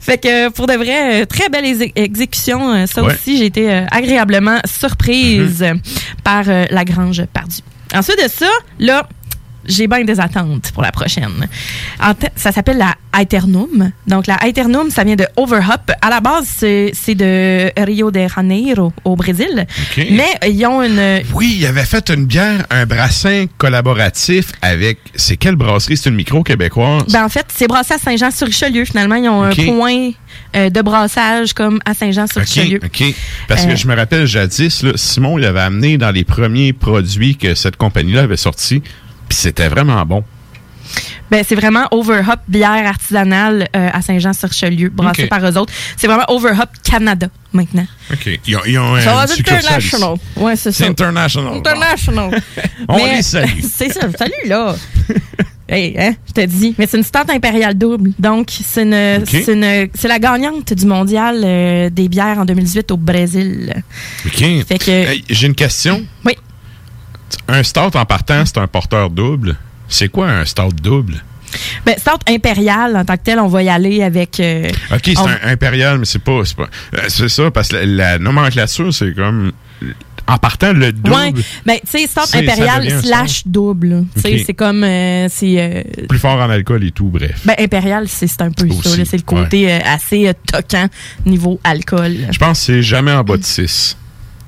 fait que pour de vrai, euh, très belle exé- exécution. euh, Ça Ouais. aussi, j'ai été agréablement surprise Mm-hmm. par euh, la Grange Pardue. Ensuite de ça, là, j'ai bien des attentes pour la prochaine. Ça s'appelle la Aeternum. Donc, la Aeternum, ça vient de Overhop. À la base, c'est de Rio de Janeiro, au Brésil. Mais ils ont une... Oui, il avait fait une bière, un brassin collaboratif avec. C'est quelle brasserie? C'est une micro québécoise. Ben, en fait, c'est brassé à Saint-Jean-sur-Richelieu. Finalement, ils ont un point euh, de brassage comme à Saint-Jean-sur-Richelieu. OK, OK. Parce Euh, que je me rappelle jadis, là, Simon, il avait amené dans les premiers produits que cette compagnie-là avait sortis, puis c'était vraiment bon. Ben, c'est vraiment Overhop bière artisanale euh, à Saint-Jean-sur-Richelieu, brassée par eux autres. C'est vraiment Overhop Canada maintenant. OK. Ils ont, ils ont un international. Ouais, c'est ça. international. International. On Mais- les salue. c'est ça, salut là. hey, hein, je te dis. Mais c'est une stout impériale double. Donc, c'est une, c'est une, c'est la gagnante du mondial euh, des bières en 2018 au Brésil. OK. Fait que- Hey, J'ai une question. Oui. Un stout en partant, c'est un porteur double. C'est quoi un stout double? Ben, stout impériale en tant que tel, on va y aller avec. euh, OK, c'est on- un impérial, mais c'est pas. C'est pas- euh, c'est ça, parce que la, la nomenclature, c'est comme. En partant, le double. Ouais, ben, tu sais, devient un slash double. Tu sais, c'est comme. euh, c'est. euh, Plus fort en alcool et tout, bref. ben, impérial, c'est c'est un peu ça. Là. C'est le côté euh, assez toquant niveau alcool. Je pense que c'est jamais en bas de 6.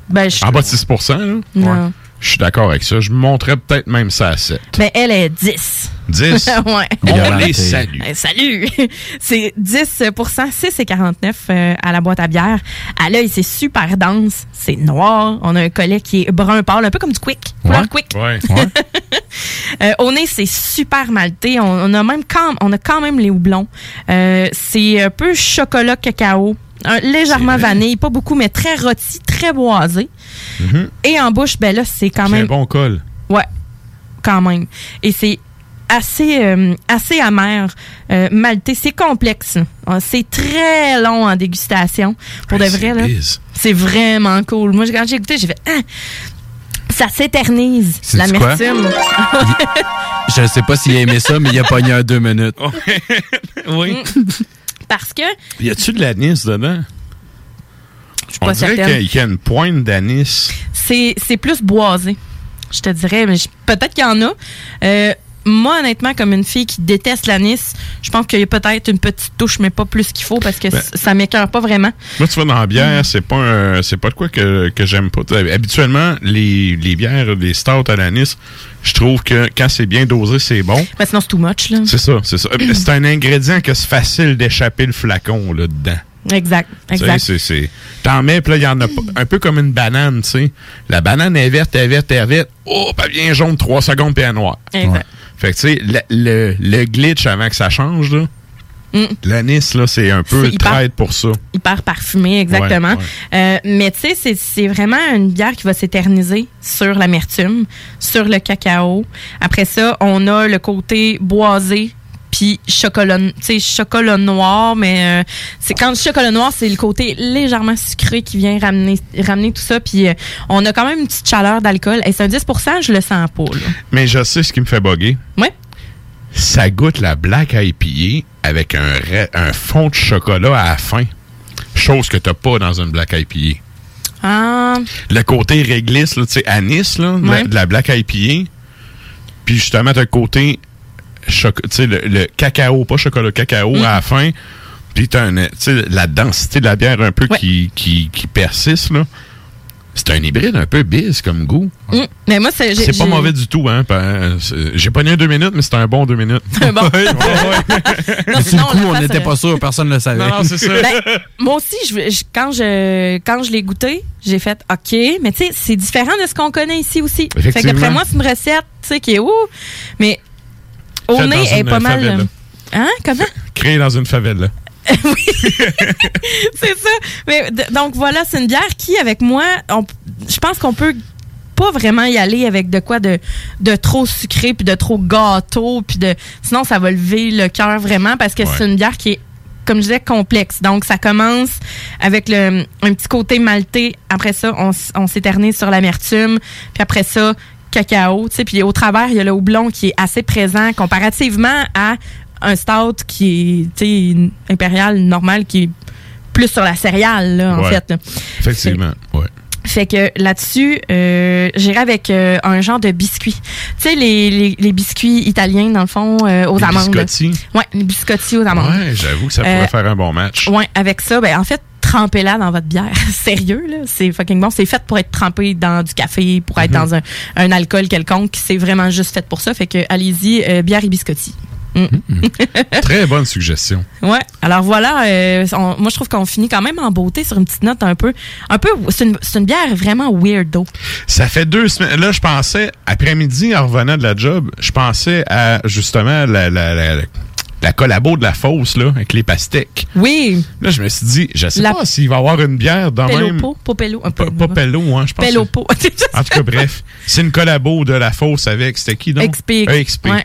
Ben, En bas de 6 là? Non. Je suis d'accord avec ça. Je monterais peut-être même ça à 7. Ben, elle est 10. 10? ouais. On les salue. Eh, salut! C'est 10% 6,49 euh, à la boîte à bière. À l'œil, c'est super dense. C'est noir. On a un collet qui est brun pâle, un peu comme du quick. Couleur quick. Ouais. Euh, au nez, c'est super malté. On, on a même quand, on a quand même les houblons. Euh, c'est un peu chocolat cacao. Un- légèrement vanille, pas beaucoup, mais très rôti, très boisé. Mhm. Et en bouche, ben là, c'est quand C'est un même. bon col. Ouais, quand même. Et c'est assez, euh, assez amer, euh. C'est complexe. Euh, C'est très long en dégustation. Pour de vrai, c'est là. biz. C'est vraiment cool. Moi, quand j'ai goûté, j'ai fait, ah, ça s'éternise, l'amertume. Je sais pas s'il a aimé ça, mais il a pogné un deux minutes. oui. Parce que, Y a-tu de l'anis dedans? suis On dirait qu'il y a- qu'il y a une pointe d'anis. c'est plus boisé, je te dirais. Mais je- peut-être qu'il y en a. Euh, moi, honnêtement, comme une fille qui déteste l'anis, je pense qu'il y a peut-être une petite touche, mais pas plus qu'il faut parce que Ben. ça m'écœure pas vraiment. Moi, tu vois, dans la bière, Mm. c'est pas c'est pas de quoi que, que j'aime pas. Habituellement, les, les bières, les stouts à l'anis, je trouve que quand c'est bien dosé, c'est bon. Ben, sinon, c'est too much. Là. C'est ça, c'est ça. C'est un ingrédient que c'est facile d'échapper le flacon là dedans. Exact, Tu sais, exact. c'est- c'est- T'en mets, puis là, il y en a pas- un peu comme une banane, tu sais. La banane est verte, est verte, est verte. Oh, pas bien jaune, trois secondes, puis elle est noire. Exact. Fait que, tu sais, le, le, le glitch avant que ça change, là, Mm. l'anis, là, c'est un peu hyper- traite pour ça. hyper parfumé, exactement. Ouais, Euh, mais tu sais, c'est- vraiment une bière qui va s'éterniser sur l'amertume, sur le cacao. Après ça, on a le côté boisé, puis chocolat, chocolat noir, mais euh, c'est quand le chocolat noir, c'est le côté légèrement sucré qui vient ramener, ramener tout ça. Puis euh, on a quand même une petite chaleur d'alcool. Et c'est un 10 je le sens pas. Là. Mais je sais ce qui me fait bugger. Ouais. Ça goûte la Black IPA avec un, fond de chocolat à la fin. Chose que t'as pas dans une Black IPA. Ah, Le côté réglisse, tu sais, anis, là, de la- de la Black IPA. Puis justement, t'as le côté tu sais, le, le cacao, pas chocolat, cacao Mm. à la fin. Puis t'as la densité de la bière un peu qui, qui, qui persiste, là. C'est un hybride un peu biz comme goût. mm. mais moi, c'est C'est pas mauvais du tout, hein. J'ai pas eu deux minutes, mais c'était un bon deux minutes. Un bon. Ouais, ouais, ouais. Non, Sur sinon, le coup, on n'était pas sûr, personne ne le savait. Non, non, c'est ça. Ben, moi aussi, je, je- quand je quand je l'ai goûté, j'ai fait OK, mais tu sais, c'est différent de ce qu'on connaît ici aussi. Fait d'après moi, c'est une recette, tu sais, qui est où, mais au nez, elle est pas mal. Hein? Comment? Créé dans une favela. c'est ça. Mais donc voilà, c'est une bière qui, avec moi, on- je pense qu'on peut pas vraiment y aller avec de quoi de, de trop sucré puis de trop gâteau puis de sinon ça va lever le cœur vraiment parce que Ouais. c'est une bière qui est comme je disais complexe donc ça commence avec le un petit côté maltais après ça on, on s'éternise sur l'amertume puis après ça cacao tu sais puis au travers il y a le houblon qui est assez présent comparativement à un stout qui est tu sais impérial normal qui est plus sur la céréale là, en fait là. Effectivement, ouais. Fait que là-dessus, euh, j'irai avec euh, un genre de biscuit. Tu sais, les, les, les biscuits italiens, dans le fond, euh, aux Les amandes. biscotti? Ouais, les biscotti aux amandes. Ouais, j'avoue que ça pourrait Euh, faire un bon match. Ouais, avec ça, ben en fait, trempez-la dans votre bière. Sérieux, là, c'est fucking bon. C'est fait pour être trempé dans du café, pour être Mhm. dans un, un alcool quelconque. C'est vraiment juste fait pour ça. Fait que allez-y, euh, bière et biscotti. Mm. Très bonne suggestion. Ouais. Alors voilà, euh, on- moi je trouve qu'on finit quand même en beauté sur une petite note un peu, un peu. C'est une, bière vraiment weirdo. Ça fait deux semaines. Là, je pensais, après-midi, en revenant de la job, je pensais à justement la, la, la, la collabo de la fosse, là, avec les pastèques. Oui. Là, je me suis dit, je sais La- pas s'il va y avoir une bière dans même. Pelopo, Popello, un peu. Pas Pello, hein, je pense. En tout cas, bref, c'est une collabo de la fosse avec, c'était qui donc? XP. XP. Ouais.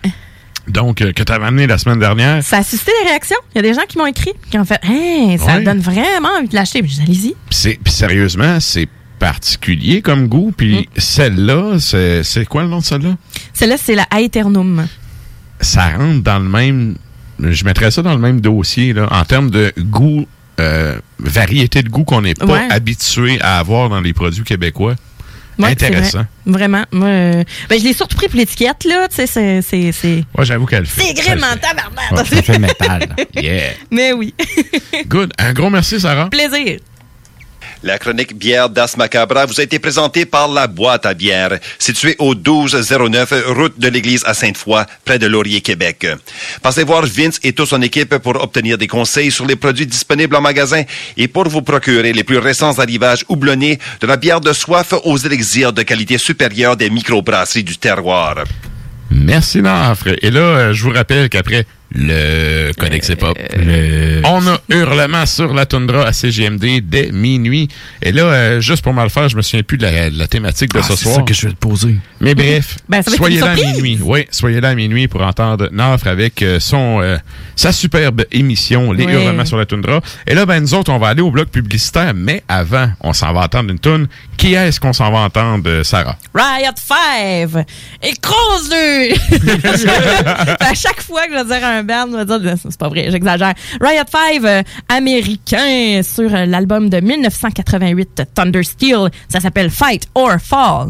Donc, euh, que tu avais amené la semaine dernière. Ça a suscité des réactions. Il y a des gens qui m'ont écrit, qui ont fait, hey, ça Ouais. donne vraiment envie de l'acheter. Puis allez-y. Puis sérieusement, c'est particulier comme goût. Puis Mm. celle-là, c'est c'est quoi le nom de celle-là? Celle-là, c'est la Aeternum. ça rentre dans le même. Je mettrais ça dans le même dossier, là, en termes de goût, euh, variété de goût qu'on n'est pas Ouais. habitué à avoir dans les produits québécois. Ouais, c'est Intéressant. vrai. Vraiment. Moi, euh, ben, je l'ai surtout pris pour l'étiquette, là. Tu sais, c'est- Moi, j'avoue qu'elle fait. C'est grim en tabarnak. Ouais, ça fait métal. Yeah. Mais oui. Good. Un gros merci, Sarah. Plaisir. La chronique bière d'As Macabra vous a été présentée par la boîte à bière, située au 1209 route de l'église à Sainte-Foy, près de Laurier, Québec. Passez voir Vince et toute son équipe pour obtenir des conseils sur les produits disponibles en magasin et pour vous procurer les plus récents arrivages houblonnés de la bière de soif aux élixirs de qualité supérieure des microbrasseries du terroir. Merci, Nafre. Et là, euh, je vous rappelle qu'après le Codex Hip-Hop, on a Hurlement sur la toundra à CGMD dès minuit. Et là, euh, juste pour mal le faire, je me souviens plus de la, de la thématique de Ah, ce c'est soir. ça que je vais te poser. Mais bref, Ben, soyez là à minuit. Oui, soyez là à minuit pour entendre Nafre avec euh, son euh, sa superbe émission Les Oui. Hurlements sur la toundra. Et là, ben nous autres, on va aller au bloc publicitaire, mais avant, on s'en va entendre une toune. Qui est-ce qu'on s'en va entendre, euh, Sarah? Riot 5! Écrase-le! à chaque fois que je vais dire à un band, va dire, c'est pas vrai, j'exagère. Riot 5, euh, américain, sur euh, l'album de 1988, Thunder Steel. Ça s'appelle Fight or Fall.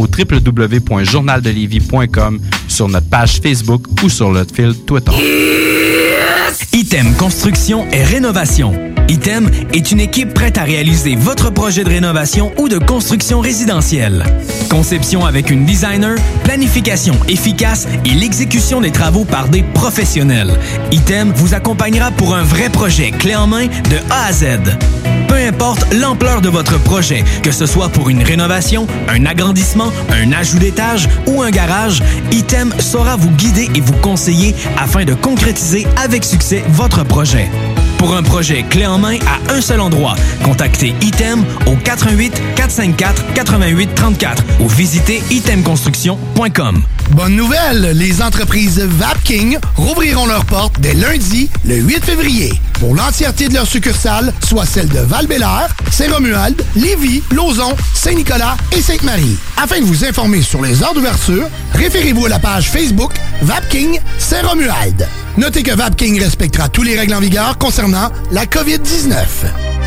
au www.journaldelévis.com, sur notre page Facebook ou sur notre fil Twitter. Item Construction et Rénovation. Item est une équipe prête à réaliser votre projet de rénovation ou de construction résidentielle. Conception avec une designer, planification efficace et l'exécution des travaux par des professionnels. Item vous accompagnera pour un vrai projet clé en main de A à Z. Peu importe l'ampleur de votre projet, que ce soit pour une rénovation, un agrandissement, un ajout d'étage ou un garage, Item saura vous guider et vous conseiller afin de concrétiser avec succès votre projet. Pour un projet clé en main à un seul endroit, contactez Item au 88 454 88 34 ou visitez itemconstruction.com. Bonne nouvelle, les entreprises Vapking rouvriront leurs portes dès lundi, le 8 février. Pour l'entièreté de leurs succursales, soit celles de val Saint-Romuald, Lévis, Lauson, Saint-Nicolas et Sainte-Marie. Afin de vous informer sur les heures d'ouverture, référez-vous à la page Facebook Vapking Saint-Romuald. Notez que Vapking respectera tous les règles en vigueur concernant la COVID-19.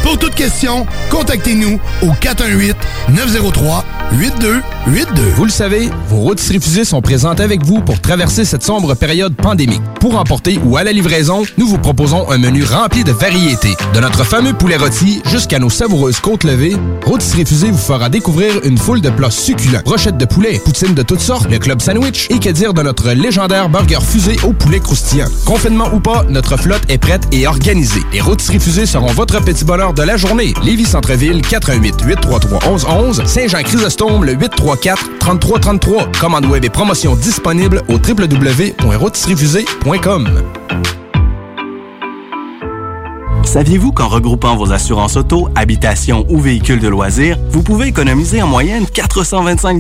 Pour toute question, contactez-nous au 418-903-8282. Vous le savez, vos routes refusées sont présentes avec vous pour traverser cette sombre période pandémique. Pour emporter ou à la livraison, nous vous proposons un menu rempli de variétés. De notre fameux poulet rôti jusqu'à nos savoureuses côtes levées, Routes Refusées vous fera découvrir une foule de plats succulents. Brochettes de poulet, poutines de toutes sortes, le club sandwich et que dire de notre légendaire burger fusé au poulet croustillant. Confinement ou pas, notre flotte est prête et organisée. Les Routes Refusées seront votre petit bonheur de la journée. Lévis Centreville, 418 833 1111 Saint-Jean-Chrysostome, le 834 3333. Commande web et promotion disponible au www.rôtisseriefusée.com. Saviez-vous qu'en regroupant vos assurances auto, habitation ou véhicules de loisirs, vous pouvez économiser en moyenne 425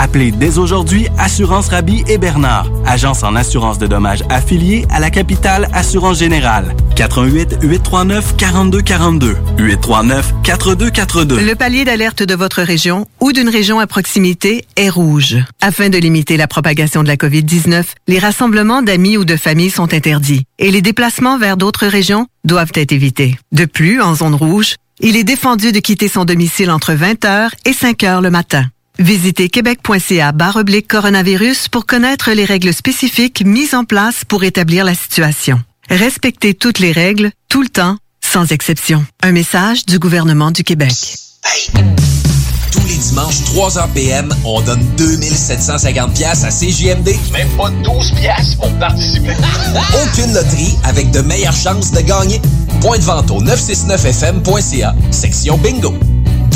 Appelez dès aujourd'hui Assurance Rabi et Bernard, agence en assurance de dommages affiliée à la capitale Assurance Générale. 88 839 4242 839 4242. Le palier d'alerte de votre région ou d'une région à proximité est rouge. Afin de limiter la propagation de la COVID-19, les rassemblements d'amis ou de familles sont interdits et les déplacements vers d'autres régions doivent être évités. De plus, en zone rouge, il est défendu de quitter son domicile entre 20h et 5h le matin. Visitez québec.ca oblique coronavirus pour connaître les règles spécifiques mises en place pour établir la situation. Respectez toutes les règles, tout le temps, sans exception. Un message du gouvernement du Québec. Tous les dimanches, 3h PM, on donne 2750 pièces à CJMD. Même pas 12 pièces pour participer. Aucune loterie avec de meilleures chances de gagner. Point de vente au 969fm.ca, section bingo.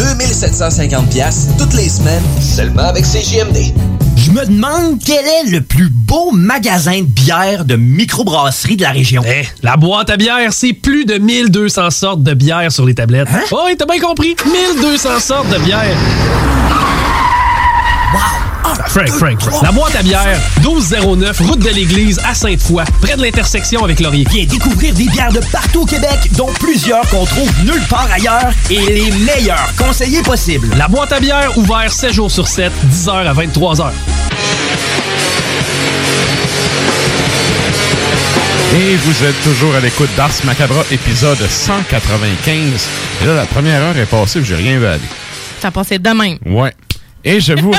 2750 pièces toutes les semaines, seulement avec CJMD. Je me demande quel est le plus beau magasin de bière de microbrasserie de la région. Eh, la boîte à bière, c'est plus de 1200 sortes de bière sur les tablettes. Hein? Oh, oui, t'as bien compris. 1200 sortes de bière. Frank, Frank, Frank. La boîte à bière, 1209, route de l'église à Sainte-Foy, près de l'intersection avec Laurier. Viens découvrir des bières de partout au Québec, dont plusieurs qu'on trouve nulle part ailleurs et les meilleurs conseillers possibles. La boîte à bière, ouvert 7 jours sur 7, 10h à 23h. Et vous êtes toujours à l'écoute d'Ars Macabra, épisode 195. Et là, la première heure est passée, puis j'ai rien vu aller. Ça passait de même. Ouais. Et je vous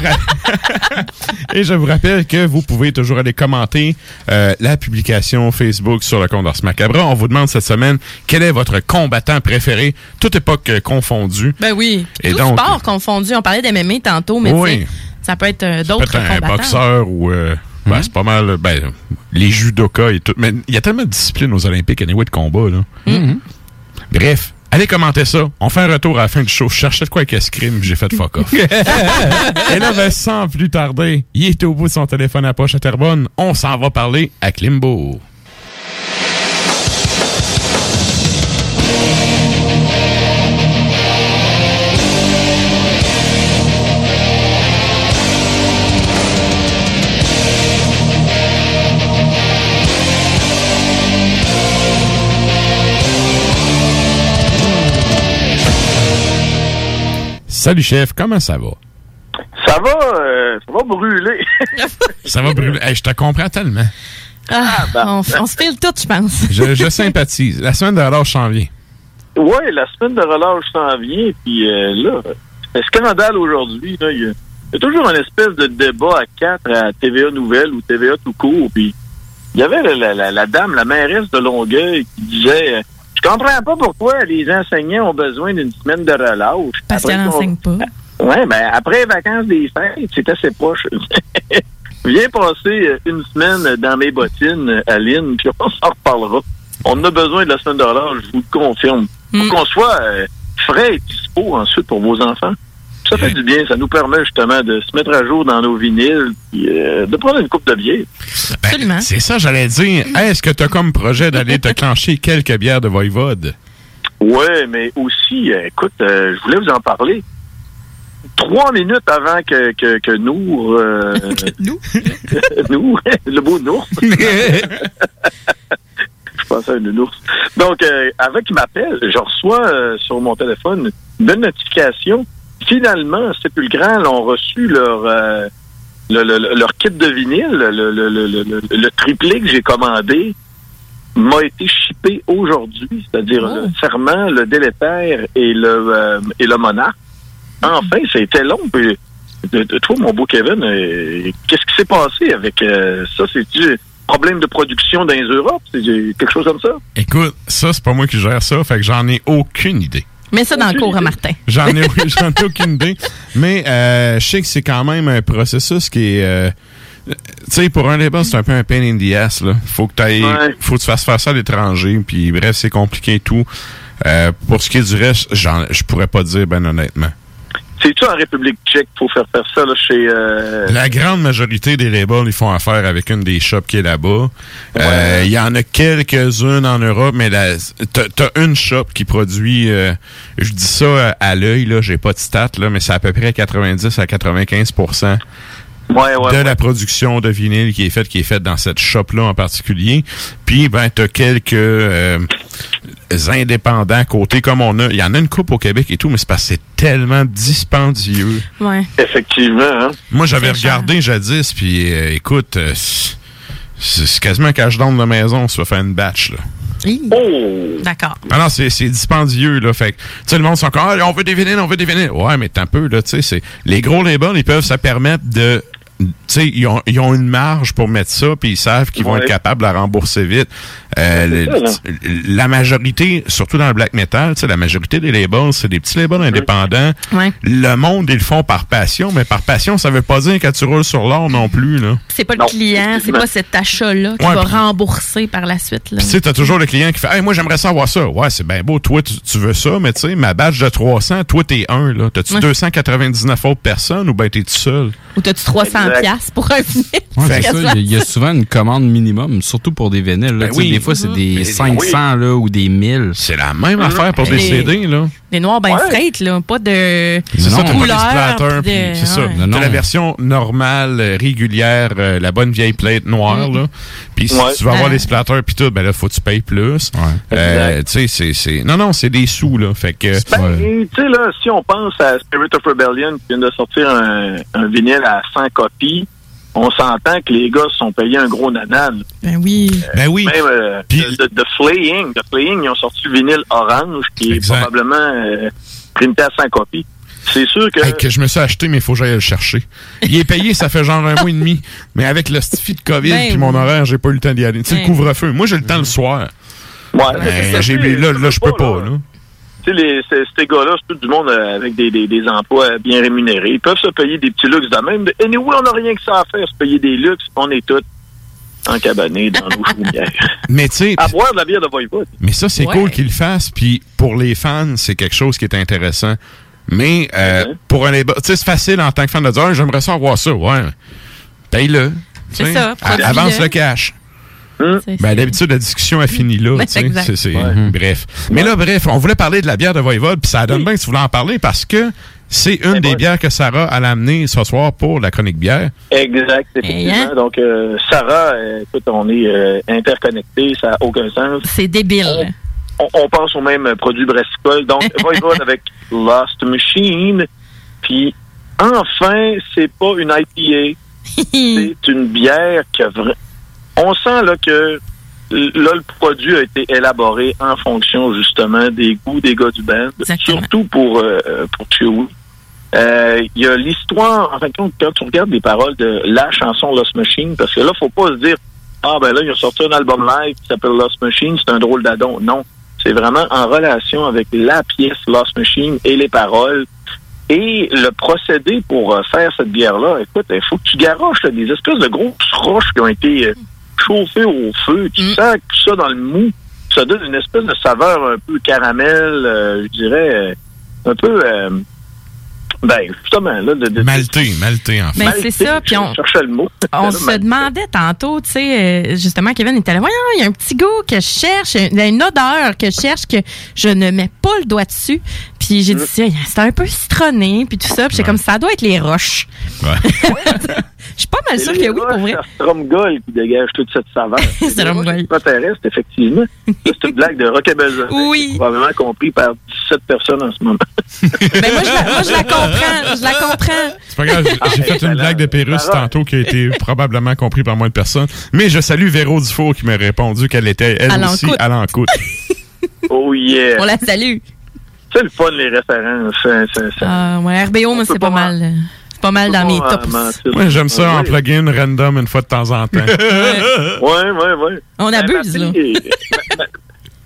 et je vous rappelle que vous pouvez toujours aller commenter euh, la publication Facebook sur le compte d'Ars Macabra. On vous demande cette semaine quel est votre combattant préféré, toute époque euh, confondue. Ben oui. Et Tout donc- sport confondu. On parlait d'MMA tantôt, mais Oui. ça peut être euh, d'autres Peut-être un combattants. boxeur ou euh, ben, c'est pas mal ben, les judokas et tout. Mais il y a tellement de disciplines aux Olympiques anyway de combat là. Mm-hmm. Bref, allez commenter ça. On fait un retour à la fin du show. Je cherchais de quoi avec escrime, j'ai fait fuck off. et là, ben, sans plus tarder, il est au bout de son téléphone à poche à Terrebonne. On s'en va parler à Klimbo. Salut chef, comment ça va? Ça va, euh, ça va brûler. Ça va brûler. Hey, je te comprends tellement. Ah, ben, on, on se file tout, je pense. Je, je sympathise. La semaine de relâche s'en vient. ouais, la semaine de relâche s'en vient, puis euh, là, un scandale aujourd'hui. là. Il y, a- il y a toujours une espèce de débat à quatre à TVA Nouvelle ou TVA tout court, puis il y avait la, la- la- la dame, la mairesse de Longueuil, qui disait... euh, Je comprends pas pourquoi les enseignants ont besoin d'une semaine de relâche. Parce Après qu'elle qu'on- n'enseigne pas. Oui, ben après les vacances des fêtes, c'est assez proche. Viens passer euh, une semaine dans mes bottines, euh, Aline, puis on s'en reparlera. On a besoin de la semaine de relâche, je vous le confirme. Pour qu'on soit euh, frais et dispo ensuite pour vos enfants. Ça fait du bien, ça nous permet justement de se mettre à jour dans nos vinyles, puis euh, de prendre une coupe de bière. Ben, c'est ça, j'allais dire. Est-ce que tu as comme projet d'aller te clencher quelques bières de Voivode? Ouais, mais aussi, euh, écoute, euh, je voulais vous en parler. Trois minutes avant que, que, que nous... Euh, nous? nous, le beau Nours. je pensais à une ours. Donc, euh, avant qu'il m'appelle, je reçois euh, sur mon téléphone une notification. Finalement, Sépulcral ont reçu leur... euh, le- le- le- leur kit de vinyle, le, triplé que j'ai commandé, m'a été shippé aujourd'hui, c'est-à-dire le serment, le délétère et le euh, et le monarque. Enfin, ça a été long. puis de, de toi, mon beau Kevin, euh, qu'est-ce qui s'est passé avec euh, ça? C'est-tu problème de production dans les Europes? C'est quelque chose comme ça? Écoute, ça, c'est pas moi qui gère ça, fait que j'en ai aucune idée. Mets ça dans le cours à Martin. J'en ai, j'en ai aucune idée. Mais euh, je sais que c'est quand même un processus qui est. euh, tu sais, pour un label, c'est un peu un pain in the ass. Là. Faut que t'ailles- Ouais. faut que tu fasses faire ça à l'étranger. Puis bref, c'est compliqué et tout. Euh, pour ce qui est du reste, j'en- je pourrais pas dire, ben honnêtement. C'est-tu en République tchèque qu'il faut faire faire ça là, chez... euh, La grande majorité des labels, ils font affaire avec une des shops qui est là-bas. Euh, Il y en a quelques-unes en Europe, mais t'as t'as une shop qui produit, euh, je dis ça à, à l'œil, là, j'ai pas de stats, là, mais c'est à peu près 90 à 95 Ouais, ouais, de ouais. la production de vinyle qui est faite, qui est faite dans cette shop-là en particulier. Puis, ben, t'as quelques euh, indépendants à côté, comme on a. Il y en a une coupe au Québec et tout, mais c'est parce que c'est tellement dispendieux. Ouais. Effectivement. Hein? Moi, j'avais cher. regardé jadis, puis euh, écoute, euh, c'est quasiment cache d'ombre de maison, ça va faire une batch, là. Oh! D'accord. Ah non, c'est c'est dispendieux, là. Fait que, tu sais, le monde sont encore, Ah, on veut des vinyles, on veut des vinyles. Ouais, mais t'as un peu, là, tu sais, c'est. Les gros labels, ils peuvent se permettre de tu ils ont, ils ont une marge pour mettre ça, puis ils savent qu'ils vont être capables de la rembourser vite. Euh, C'est le- ça, la majorité, surtout dans le black metal, tu sais, la majorité des labels, c'est des petits labels indépendants. Ouais. Le monde, ils le font par passion, mais par passion, ça veut pas dire que tu roules sur l'or non plus, là. C'est pas le client, c'est pas cet achat-là qui Ouais, va rembourser par la suite. Tu sais, t'as toujours le client qui fait Hey, moi j'aimerais ça avoir ça. Ouais, c'est bien beau, toi tu, tu veux ça, mais tu sais, ma badge de 300, toi t'es un, là. T'as-tu Ouais. 299 autres personnes ou ben t'es tout seul? Ou t'as-tu 300 Pour un vinyle? Il y a- il y, a souvent une commande minimum, surtout pour des vinyles. là. Ben oui. Des fois, c'est des Mais 500 là, ou des 1000. C'est la même affaire pour des CD, là. Des noirs bien straight, là. Pas de C'est ça, t'as pas des de- c'est ça. ouais. T'as la version normale, euh, régulière, euh, la bonne vieille plate noire, Mm. là. Puis si Ouais. tu veux avoir Ouais. les splatters puis tout, ben là, faut que tu payes plus. Euh, tu sais, c'est, c'est... Non, non, c'est des sous, là. Fait que... Ben, tu sais, là, si on pense à Spirit of Rebellion qui vient de sortir un, un vinyle à 100 copies, on s'entend que les gars se sont payés un gros nanan. Ben oui. Ben oui. Même euh, de, de, de Flaying. De Flaying, ils ont sorti le vinyle orange qui est probablement euh, printé à 100 copies. C'est sûr que... Hey, que je me suis acheté, mais il faut que j'aille le chercher. Il est payé, ça fait genre un mois et demi. Mais avec le stifi de COVID Ben puis mon horaire, j'ai pas eu le temps d'y aller. Tu sais, Ben le couvre-feu. Moi, j'ai le temps le soir. Ouais, Ben, c'est ça, j'ai, tu sais, là, là, je peux pas, là. Tu sais, les- ces, ces gars-là, c'est tout du monde euh, avec des, des, des emplois bien rémunérés. Ils peuvent se payer des petits luxes de même. Anyway, on n'a rien que ça à faire, se payer des luxes. On est tous encabanés dans nos chaumières. Mais tu sais, À boire de la bière de Voivode. Mais ça, c'est Ouais. cool qu'ils le fassent. Puis pour les fans, c'est quelque chose qui est intéressant. Mais euh, pour un label, tu sais, c'est facile en tant que fan de dire, Ah, j'aimerais ça avoir ça. Ouais. Paye-le. C'est ça. Avance le cash. C'est- Ben, d'habitude, la discussion a fini là. Tu sais. C'est- Ouais. Bref. Mais là, bref, on voulait parler de la bière de Voivode, puis ça donne bien que tu voulais en parler parce que c'est une des bières que Sarah a amenée ce soir pour la chronique bière. Exact, effectivement. Donc, euh, Sarah, euh, écoute, on est euh, interconnectés, ça n'a aucun sens. C'est débile. On, on pense au même euh, produit brassicole. Donc, Voivode avec Lost Machine. Puis, enfin, c'est pas une IPA. c'est une bière qui a vra- On sent là que là, le produit a été élaboré en fonction justement des goûts des gars du band, surtout pour, euh, pour Chewie. Euh, Il y a l'histoire, en fin de compte, quand tu regardes les paroles de la chanson Lost Machine, parce que là, faut pas se dire Ah ben là, ils ont sorti un album live qui s'appelle Lost Machine, c'est un drôle d'adon. Non. C'est vraiment en relation avec la pièce Lost Machine et les paroles. Et le procédé pour euh, faire cette bière-là, écoute, il faut que tu garoches là, des espèces de grosses roches qui ont été chauffées au feu. Tu sens tout ça dans le mou. Ça donne une espèce de saveur un peu caramel, euh, je dirais, euh, un peu... euh, ben, justement, là... De, de- Malté, malté, en fait. Ben, c'est ça, puis on- le mot. On Là, se demandait tantôt, tu sais, euh, justement, Kevin était là, voyons, il y a un petit goût que je cherche, il y a une odeur que je cherche que je ne mets pas le doigt dessus. Puis j'ai dit, Tiens, c'est un peu citronné, puis tout ça. Puis j'ai comme, ça doit être les roches. Je suis pas mal sûre que oui, pour vrai. C'est Stromgol qui dégage toute cette saveur. C'est Stromgol. extraterrestre, effectivement. C'est une blague de Rockabelle Oui. Probablement compris par 17 personnes en ce moment. Ben, moi, je la, moi, je la comprends. Je la comprends. C'est pas grave, j'ai- j'ai fait une blague de Pérus tantôt qui a été probablement compris par moins de personnes. Mais je salue Véro Dufour qui m'a répondu qu'elle était elle À aussi à l'encoute. Oh yeah! On la salue. C'est le fun, les références. Ça- Ah, ouais, RBO, moi, c'est pas mal. Pas mal dans mes tops. Moi, j'aime ça en plugin random une fois de temps en temps. Ouais, ouais, ouais. On Ben, abuse, ma là. fille- ma, ma-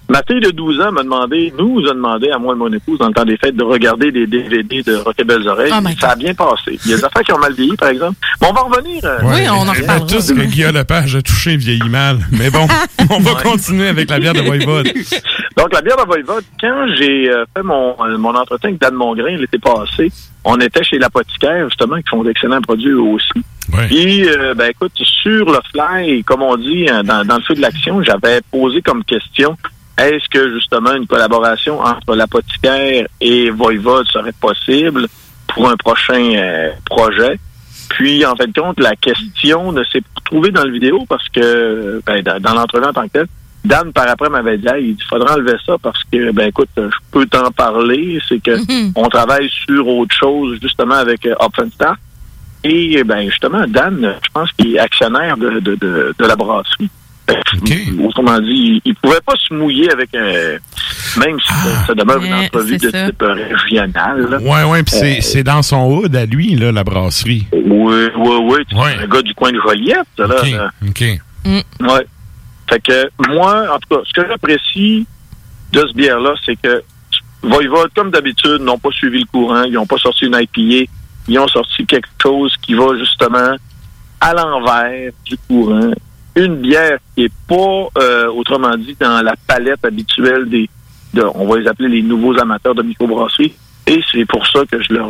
ma fille de 12 ans m'a demandé, nous a demandé, à moi et mon épouse, dans le temps des fêtes, de regarder des DVD de Rock et Belles Oreilles. Oh ça a bien passé. Il y a des affaires qui ont mal vieilli, par exemple. Mais on va revenir. euh, Ouais, Tout ce que Guillaume Lepage a touché vieillit mal. Mais bon, on va continuer avec la bière de Voivode. Donc, la bière de Voivode, quand j'ai euh, fait mon, euh, mon entretien avec Dan Mongrain l'été passé, on était chez l'apothicaire, justement, qui font d'excellents produits aussi. Puis, euh, ben écoute, sur le fly, comme on dit, euh, dans, dans le feu de l'action, j'avais posé comme question, est-ce que, justement, une collaboration entre l'apothicaire et Voivode serait possible pour un prochain euh, projet? Puis, en fait, compte, la question ne s'est trouvée dans le vidéo parce que, ben, dans, dans l'entrevue en tant que tel, Dan, par après, m'avait dit, Hey, il faudra enlever ça parce que, ben, écoute, je peux t'en parler. C'est que on travaille sur autre chose, justement, avec euh, Openstaff. Et, ben, justement, Dan, je pense qu'il est actionnaire de, de, de, de la brasserie. Autrement dit, il, il pouvait pas se mouiller avec un, même si ça- ça demeure une Ouais, entrevue de ça. type régional. là. Ouais, ouais, puis c'est Euh, c'est dans son hood à lui, là, la brasserie. Oui, oui, oui. C'est un gars du coin de Joliette, là. OK, là. OK. Ouais. Fait que moi, en tout cas, ce que j'apprécie de ce bière-là, c'est que Voivode, comme d'habitude, n'ont pas suivi le courant. Ils n'ont pas sorti une IPA. Ils ont sorti quelque chose qui va justement à l'envers du courant. Une bière qui est pas, euh, autrement dit, dans la palette habituelle des, de, on va les appeler les nouveaux amateurs de microbrasserie. Et c'est pour ça que je leur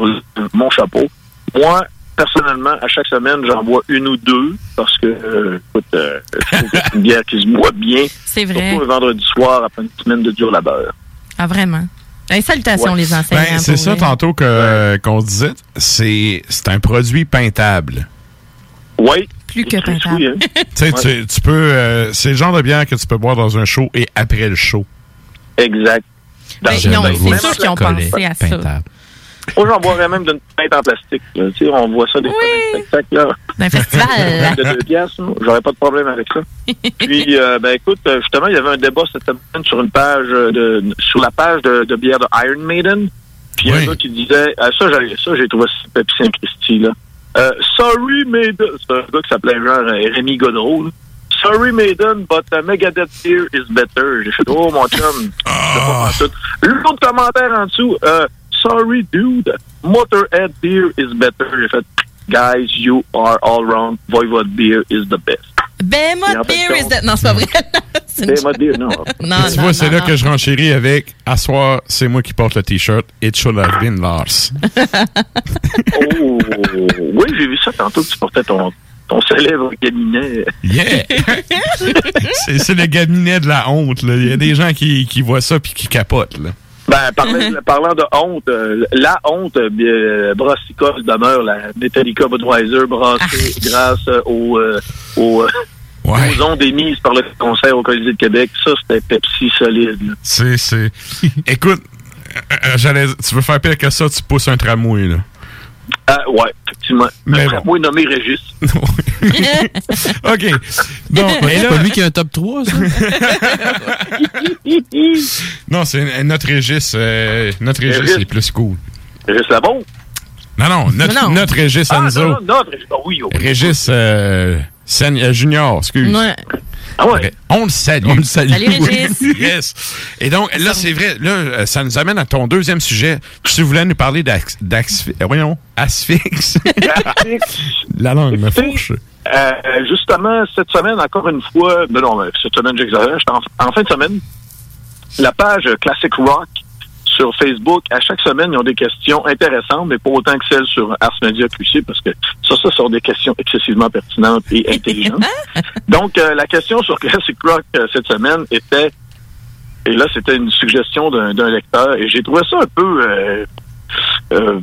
mon chapeau. Moi, personnellement, à chaque semaine, j'en bois une ou deux parce que, euh, écoute, euh, c'est une bière qui se boit bien. C'est vrai. Surtout un vendredi soir après une semaine de dur labeur. Ah, vraiment? Hey, salutations, Ouais. les enseignants. Ben, c'est ça vrai. tantôt que- qu'on disait. C'est c'est un produit peintable. Oui. Plus que hein. peintable. Tu sais, tu, tu peux. euh, c'est le genre de bière que tu peux boire dans un show et après le show. Exact. Ben, Dans- c'est sûr qu'ils ont pensé à ça. peintable. Moi, j'en boirais même d'une pinte en plastique. là. Tu sais, on voit ça des fois dans les spectacles, là. D'un festival. de deux piastres. J'aurais pas de problème avec ça. Puis, euh, ben écoute, euh, justement, il y avait un débat cette semaine sur une page euh, de, sur la page de, de bière de Iron Maiden. Puis il y a un gars qui disait, ah, ça, j'ai, ça, j'ai trouvé ça Pepsi Saint-Christy, là. Euh, Sorry, Maiden. C'est un gars qui s'appelait genre euh, Rémi Godreau, là. Sorry, Maiden, but uh, Megadeth beer is better. J'ai fait, oh, mon chum. pantoute. L'autre commentaire en dessous, euh, Sorry, dude, Motorhead beer is better. J'ai fait, guys, you are all wrong. Voivode beer is the best. Ben, fait, beer is that. Non, c'est pas vrai. Ben, moi, beer, non. Non, tu non, vois, c'est là non. que je renchéris avec À soir, c'est moi qui porte le t-shirt. It should have been Lars. Oh, oui, j'ai vu ça tantôt que tu portais ton, ton célèbre cabinet. Yeah! c'est le cabinet de la honte. là. Il y a des gens qui, qui voient ça puis qui capotent. Là. Ben, parlant, parlant de honte, euh, la honte, euh, brassicole demeure la Metallica Budweiser brassée grâce euh, aux, euh, aux, euh, aux ondes émises par le concert au Colisée de Québec. Ça, c'était Pepsi solide. C'est. c'est- Écoute, j'allais- tu veux faire pire que ça, tu pousses un tramway. Là. Ah, ouais, effectivement. Mais bon. tramway nommé Régis. OK. Bon, C'est là- pas lui qui a un top 3, ça? Non, c'est euh, notre Régis. euh, notre Régis Régis. est plus cool. Régis Labon? Non, non, notre, Non. notre Régis Ah, Enzo. non, non, notre Régis. Ah, oui, oui. Régis euh, Sen- euh, Junior, excuse. Ouais. Ah ouais? On le salue. On le salue. Salut, Régis. yes. Et donc, là, c'est vrai, là, euh, ça nous amène à ton deuxième sujet. Tu voulais nous parler d'ax- d'axfi- euh, voyons, asphyx? La langue me fourche. Euh, justement, cette semaine, encore une fois, ben non, mais cette semaine, j'exagère, en, en fin de semaine, la page Classic Rock sur Facebook, à chaque semaine, ils ont des questions intéressantes, mais pas autant que celles sur Ars Media QC, parce que ça, ça sont des questions excessivement pertinentes et intelligentes. Donc, euh, la question sur Classic Rock euh, cette semaine était, et là, c'était une suggestion d'un d'un lecteur, et j'ai trouvé ça un peu euh,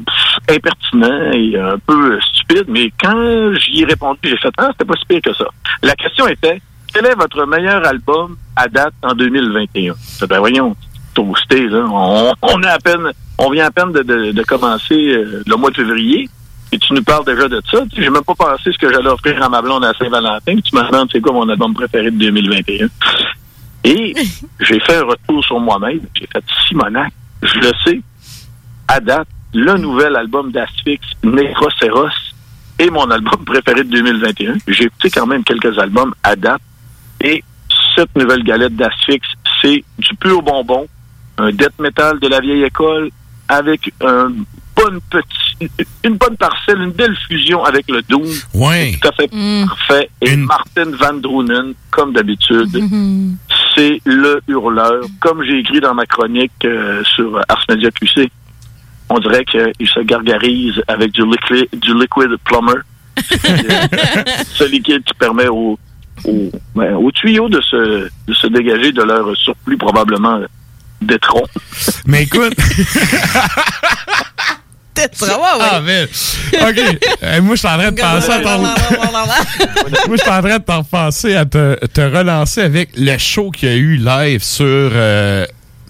impertinent et un peu stupide, mais quand j'y ai répondu, j'ai fait Ah, c'était pas si pire que ça. La question était Quel est votre meilleur album à date en 2021? Je fais, ben voyons, toasté, là. On, on a à peine, on vient à peine de, de- de commencer euh, le mois de février. Et tu nous parles déjà de ça. J'ai même pas pensé ce que j'allais offrir à ma blonde à Saint-Valentin. Tu me demandes c'est quoi mon album préféré de 2021. Et j'ai fait un retour sur moi-même. J'ai fait Simonac, je le sais, à date, le nouvel album d'Asphyx, Necroceros, est mon album préféré de 2021. J'ai écouté quand même quelques albums à date. Et cette nouvelle galette d'Asphyx, c'est du pur bonbon, un death metal de la vieille école, avec un bonne petit, une bonne parcelle, une belle fusion avec le Doom. Ouais. Tout à fait parfait. Et Martin Van Drunen, comme d'habitude, Mm-hmm. c'est le hurleur. Comme j'ai écrit dans ma chronique euh, sur Ars Media QC, on dirait qu'il se gargarise avec du liquid, du liquid plumber. ce liquide qui permet aux, aux, ben, aux tuyaux de se, de se dégager de leur surplus probablement d'étron. Mais écoute. Ah, mais. OK. Euh, moi, je suis en train de penser à ton. moi, je suis en train de t'en repenser à te, te relancer avec le show qu'il y a eu live sur euh,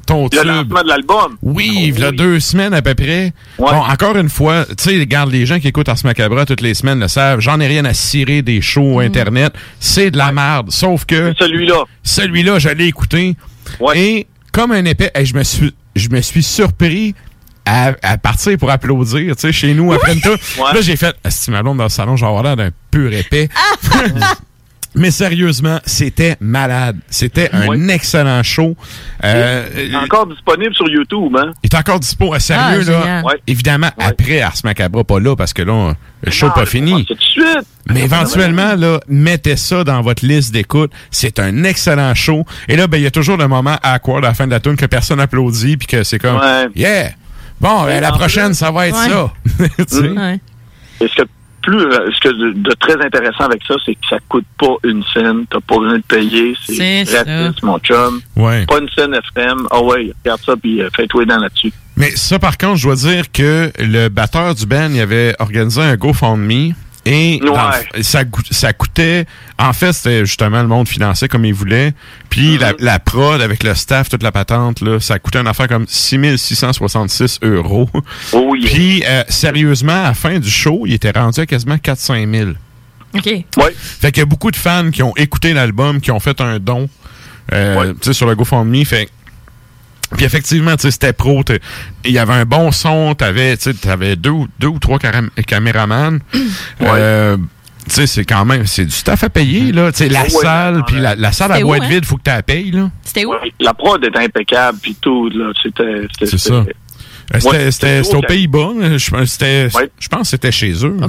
ton Le tube. lancement de l'album. Oui, il y a deux semaines à peu près. Bon, encore une fois, tu sais, regarde, les gens qui écoutent Ars Macabra toutes les semaines le savent, j'en ai rien à cirer des shows Internet. C'est de la merde. Sauf que. Celui-là. Celui-là, je l'ai écouté. Et comme un épais. Je me suis, je me suis surpris à, à partir pour applaudir, tu sais, chez nous, après une tour. Là, j'ai fait, si ma blonde dans le salon, avoir l'air d'un pur épais. Mais sérieusement, c'était malade. C'était un excellent show. Euh, Il est encore disponible sur YouTube, hein? il est encore dispo à sérieux, Ah, là? Évidemment, après Ars Macabra, pas là, parce que là, le show pas mais fini. tout de suite. Mais éventuellement, là, mettez ça dans votre liste d'écoute. C'est un excellent show. Et là, ben, il y a toujours le moment awkward à la fin de la tune que personne applaudit, puis que c'est comme, Ouais. yeah! Bon, ben, la prochaine, ça va être Ouais. ça. Tu sais? Mhm. Et ce que plus, euh, ce que de, de très intéressant avec ça, c'est que ça coûte pas une scène. T'as pas besoin de payer. C'est C'est gratis, mon chum. Ouais. Pas une scène FM. Ah ouais, regarde ça puis euh, fais-toi dans là-dessus. Mais ça, par contre, je dois dire que le batteur du band, il avait organisé un GoFundMe. Et dans ça, ça coûtait... En fait, c'était justement le monde financé comme il voulait. Puis la, la prod avec le staff, toute la patente, là, ça coûtait une affaire comme 6666 euros. Puis, euh, sérieusement, à la fin du show, il était rendu à quasiment 400 000. OK. Fait qu'il y a beaucoup de fans qui ont écouté l'album, qui ont fait un don euh, tu sais, sur le GoFundMe. Fait puis effectivement, tu sais, c'était pro. Il y avait un bon son. T'avais, tu sais, t'avais deux, ou- deux ou trois caram- caméramans. Euh, tu sais, c'est quand même, c'est du staff à payer, là. Tu sais, la Ouais, salle, ouais, puis la, la salle à boîte hein? vide, faut que tu la payes, là. C'était où? La prod est impeccable puis tout. là. C'était. C'est ça. Euh, C'était c'était aux Pays-Bas. là. Je pense c'était- je pense que c'était chez eux. là.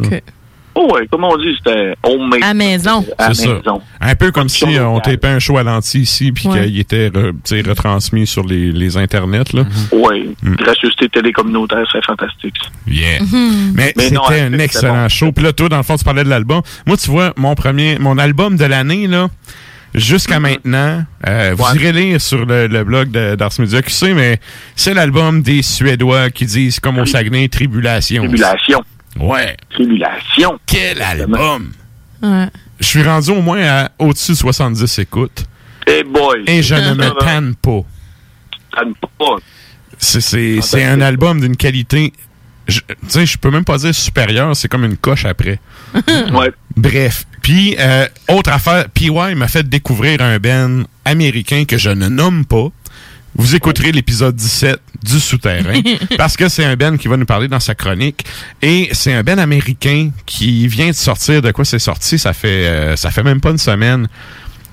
Oh ouais, comme on dit, c'était homemade. À maison. À C'est ça. maison. Un peu comme si euh, on tapait un show à l'anti ici, puis Ouais. qu'il était re- tu sais, retransmis sur les, les internets. Là. Oui, Mm. gracieuseté télécommunautaire, c'est fantastique. Yeah. Mhm. Mais, c'était hein, un excellent bon. show. Puis là, toi, dans le fond, tu parlais de l'album. Moi, tu vois, mon premier, mon album de l'année, là, jusqu'à maintenant, euh, vous irez lire sur le, le blog d'Ars Media QC, mais c'est l'album des Suédois qui disent, comme au Saguenay, Tribulation. Tribulation. Ouais. Tribulation. Quel album! Ouais. Je suis rendu au moins à au-dessus de 70 écoutes. Hey boy. Et je ne me tanne pas. Tanne pas. C'est- C'est c'est un album d'une qualité. je- Tu sais, je peux même pas dire supérieure, c'est comme une coche après. Ouais. Bref. Puis, euh, autre affaire, PY m'a fait découvrir un band américain que je ne nomme pas. Vous écouterez l'épisode 17 du Souterrain parce que c'est un band qui va nous parler dans sa chronique et c'est un band américain qui vient de sortir. De quoi c'est sorti? Ça fait euh, ça fait même pas une semaine.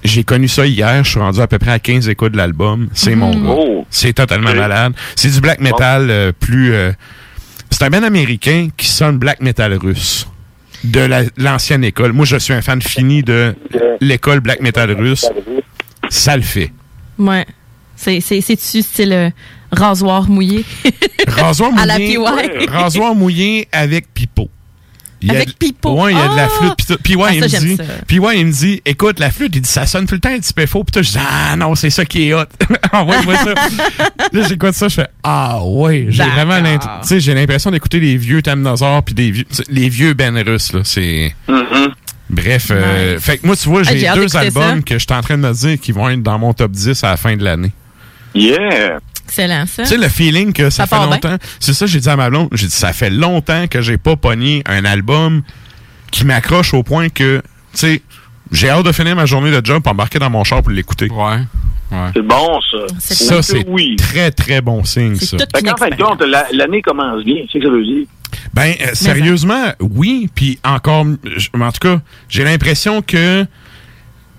J'ai connu ça hier. Je suis rendu à peu près à 15 écoutes de l'album. C'est mon Mhm. gars. Oh. C'est totalement malade. C'est du black metal euh, plus. euh, c'est un band américain qui sonne black metal russe de la- l'ancienne école. Moi, je suis un fan fini de l'école black metal russe. Ça le fait. Ouais. C'est, c'est, c'est-tu style rasoir mouillé? Rasoir À la mouillé. Rasoir mouillé avec pipeau. Il y a Avec pipeau. Ouais, il y a de la Ah! flûte. Puis ouais, Ah, il me dit. Puis ouais, il me dit, écoute, la flûte, il dit, ça sonne tout le temps un petit peu faux. Puis toi, je dis, ah non, c'est ça qui est hot. Envoie-moi ça. là, j'écoute ça, je fais, ah ouais, j'ai vraiment tu sais, j'ai l'impression d'écouter les vieux Tamnazor puis des vieux, les vieux Ben russes, là. C'est. Bref, euh, fait que moi, tu vois, Ah, j'ai hâte deux albums ça. que je suis en train de me dire qui vont être dans mon top 10 à la fin de l'année. Yeah. Excellent, ça. Tu sais, le feeling que ça, Ça fait longtemps. C'est ça, j'ai dit à ma blonde. J'ai dit, ça fait longtemps que j'ai pas pogné un album qui m'accroche au point que, tu sais, j'ai hâte de finir ma journée de job pour embarquer dans mon char pour l'écouter. Ouais. C'est bon, ça. Ça, c'est oui. très, très bon signe, ça. Fait qu'en fin de compte, la- l'année commence bien. C'est ce que ça veut dire. Ben, euh, sérieusement, oui. Puis encore, je- en tout cas, j'ai l'impression que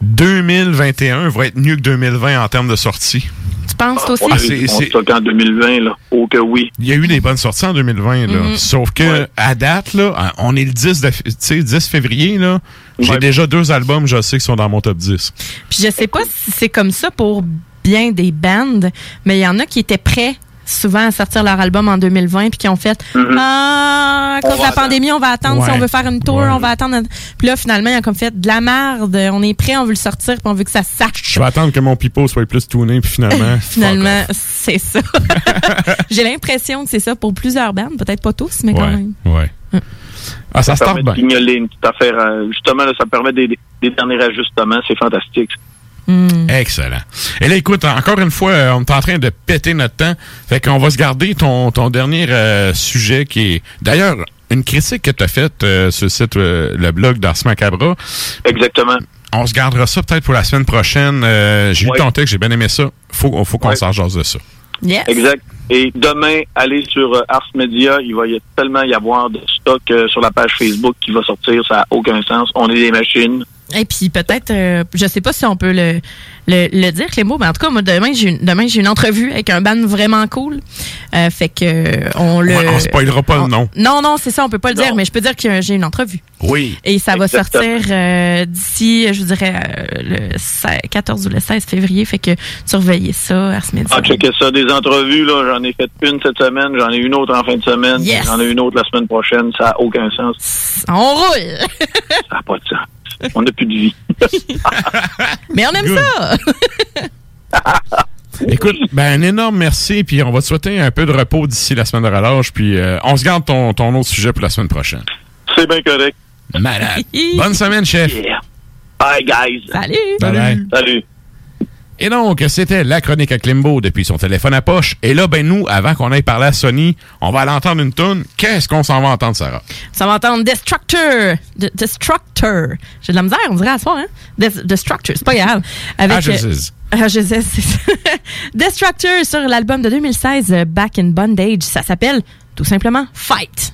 2021 va être mieux que 2020 en termes de sorties. Tu penses, toi aussi? Ah, c'est- en 2020, là. Oh que oui. Il y a eu des bonnes sorties en 2020, là. Mhm. Sauf que, à date, là, on est le 10, de, tu sais, 10 février, là. J'ai Ouais. déjà deux albums, je sais, qui sont dans mon top 10. Puis je sais pas si c'est comme ça pour bien des bands, mais il y en a qui étaient prêts souvent à sortir leur album en 2020 puis qui ont fait ah à cause de la pandémie on va attendre si on veut faire une tour Ouais. on va attendre un- puis là finalement ils ont comme fait de la merde on est prêt on veut le sortir puis on veut que ça sache Je vais attendre que mon pipeau soit plus tuné, puis finalement. finalement c'est ça j'ai l'impression que c'est ça pour plusieurs bands peut-être pas tous mais quand même ouais. Ah, ça start permet bien. de signaler une petite affaire. euh, justement, là, ça permet des, des derniers ajustements. C'est fantastique. Hmm. Excellent. Et là, écoute, encore une fois, euh, on est en train de péter notre temps. Fait qu'on va se garder ton, ton dernier euh, sujet qui est. D'ailleurs, une critique que tu as faite euh, sur le site, euh, le blog d'Ars Macabra. Exactement. on se gardera ça peut-être pour la semaine prochaine. Euh, j'ai Ouais. lu ton texte, j'ai bien aimé ça. Faut, faut qu'on Ouais. s'en de ça. Yes. Exact. Et demain, allez sur Ars Media. Il va y tellement y avoir de stock euh, sur la page Facebook qui va sortir. Ça n'a aucun sens. On est des machines. Et puis peut-être, euh, je sais pas si on peut le, le, le dire, Clémo, mais en tout cas, moi, demain, j'ai une, demain, j'ai une entrevue avec un band vraiment cool. Euh, fait que on le. Ouais, on spoilera pas le nom. Non, non, c'est ça, on peut pas le dire, mais je peux dire que j'ai une entrevue. Oui. Et ça va Exactement. sortir euh, d'ici, je vous dirais, euh, le 16 14 ou le 16 février. Fait que surveillez ça, Ars Media. Ah, checker ça. Des entrevues, là, j'en ai fait une cette semaine. J'en ai une autre en fin de semaine. Yes. J'en ai une autre la semaine prochaine. Ça n'a aucun sens. On roule! Ça n'a pas de sens. On n'a plus de vie. mais on aime Good. ça! Écoute, ben un énorme merci, puis on va te souhaiter un peu de repos d'ici la semaine de relâche, puis euh, on se garde ton, ton autre sujet pour la semaine prochaine. C'est bien correct. Malade. Bonne semaine, chef. Yeah. Bye, guys. Salut. Bye bye. Salut. Et donc, c'était la chronique à Klimbo depuis son téléphone à poche. Et là, ben nous, avant qu'on aille parler à Sony, on va aller entendre une toune. Qu'est-ce qu'on s'en va entendre, Sarah? Ça va entendre Destructor. De- Destructor. J'ai de la misère, on dirait à soir, hein? Des- Destructor, c'est pas grave. Avec, Ah, euh, ah, je sais, c'est ça. Destructor sur l'album de 2016, euh, Back in Bondage. Ça s'appelle tout simplement Fight.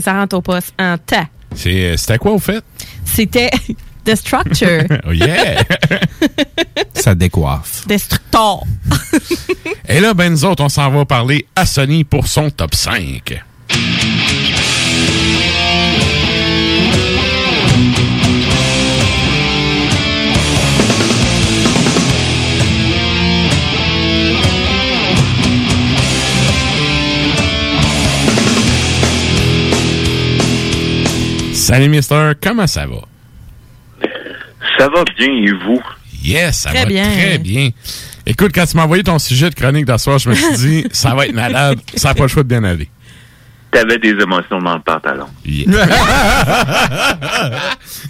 Ça rentre au poste en tas. C'est- C'était quoi, au fait? C'était The Structure. oh yeah! Ça décoiffe. Destructor. Et là, ben nous autres, on s'en va parler à Sony pour son top 5. Salut Mister, comment ça va? Ça va bien et vous? Yes, ça Très va bien. très bien. Écoute, quand tu m'as envoyé ton sujet de chronique d'asseoir, je me suis dit, ça va être malade, ça n'a pas le choix de bien aller. T'avais des émotions dans le pantalon.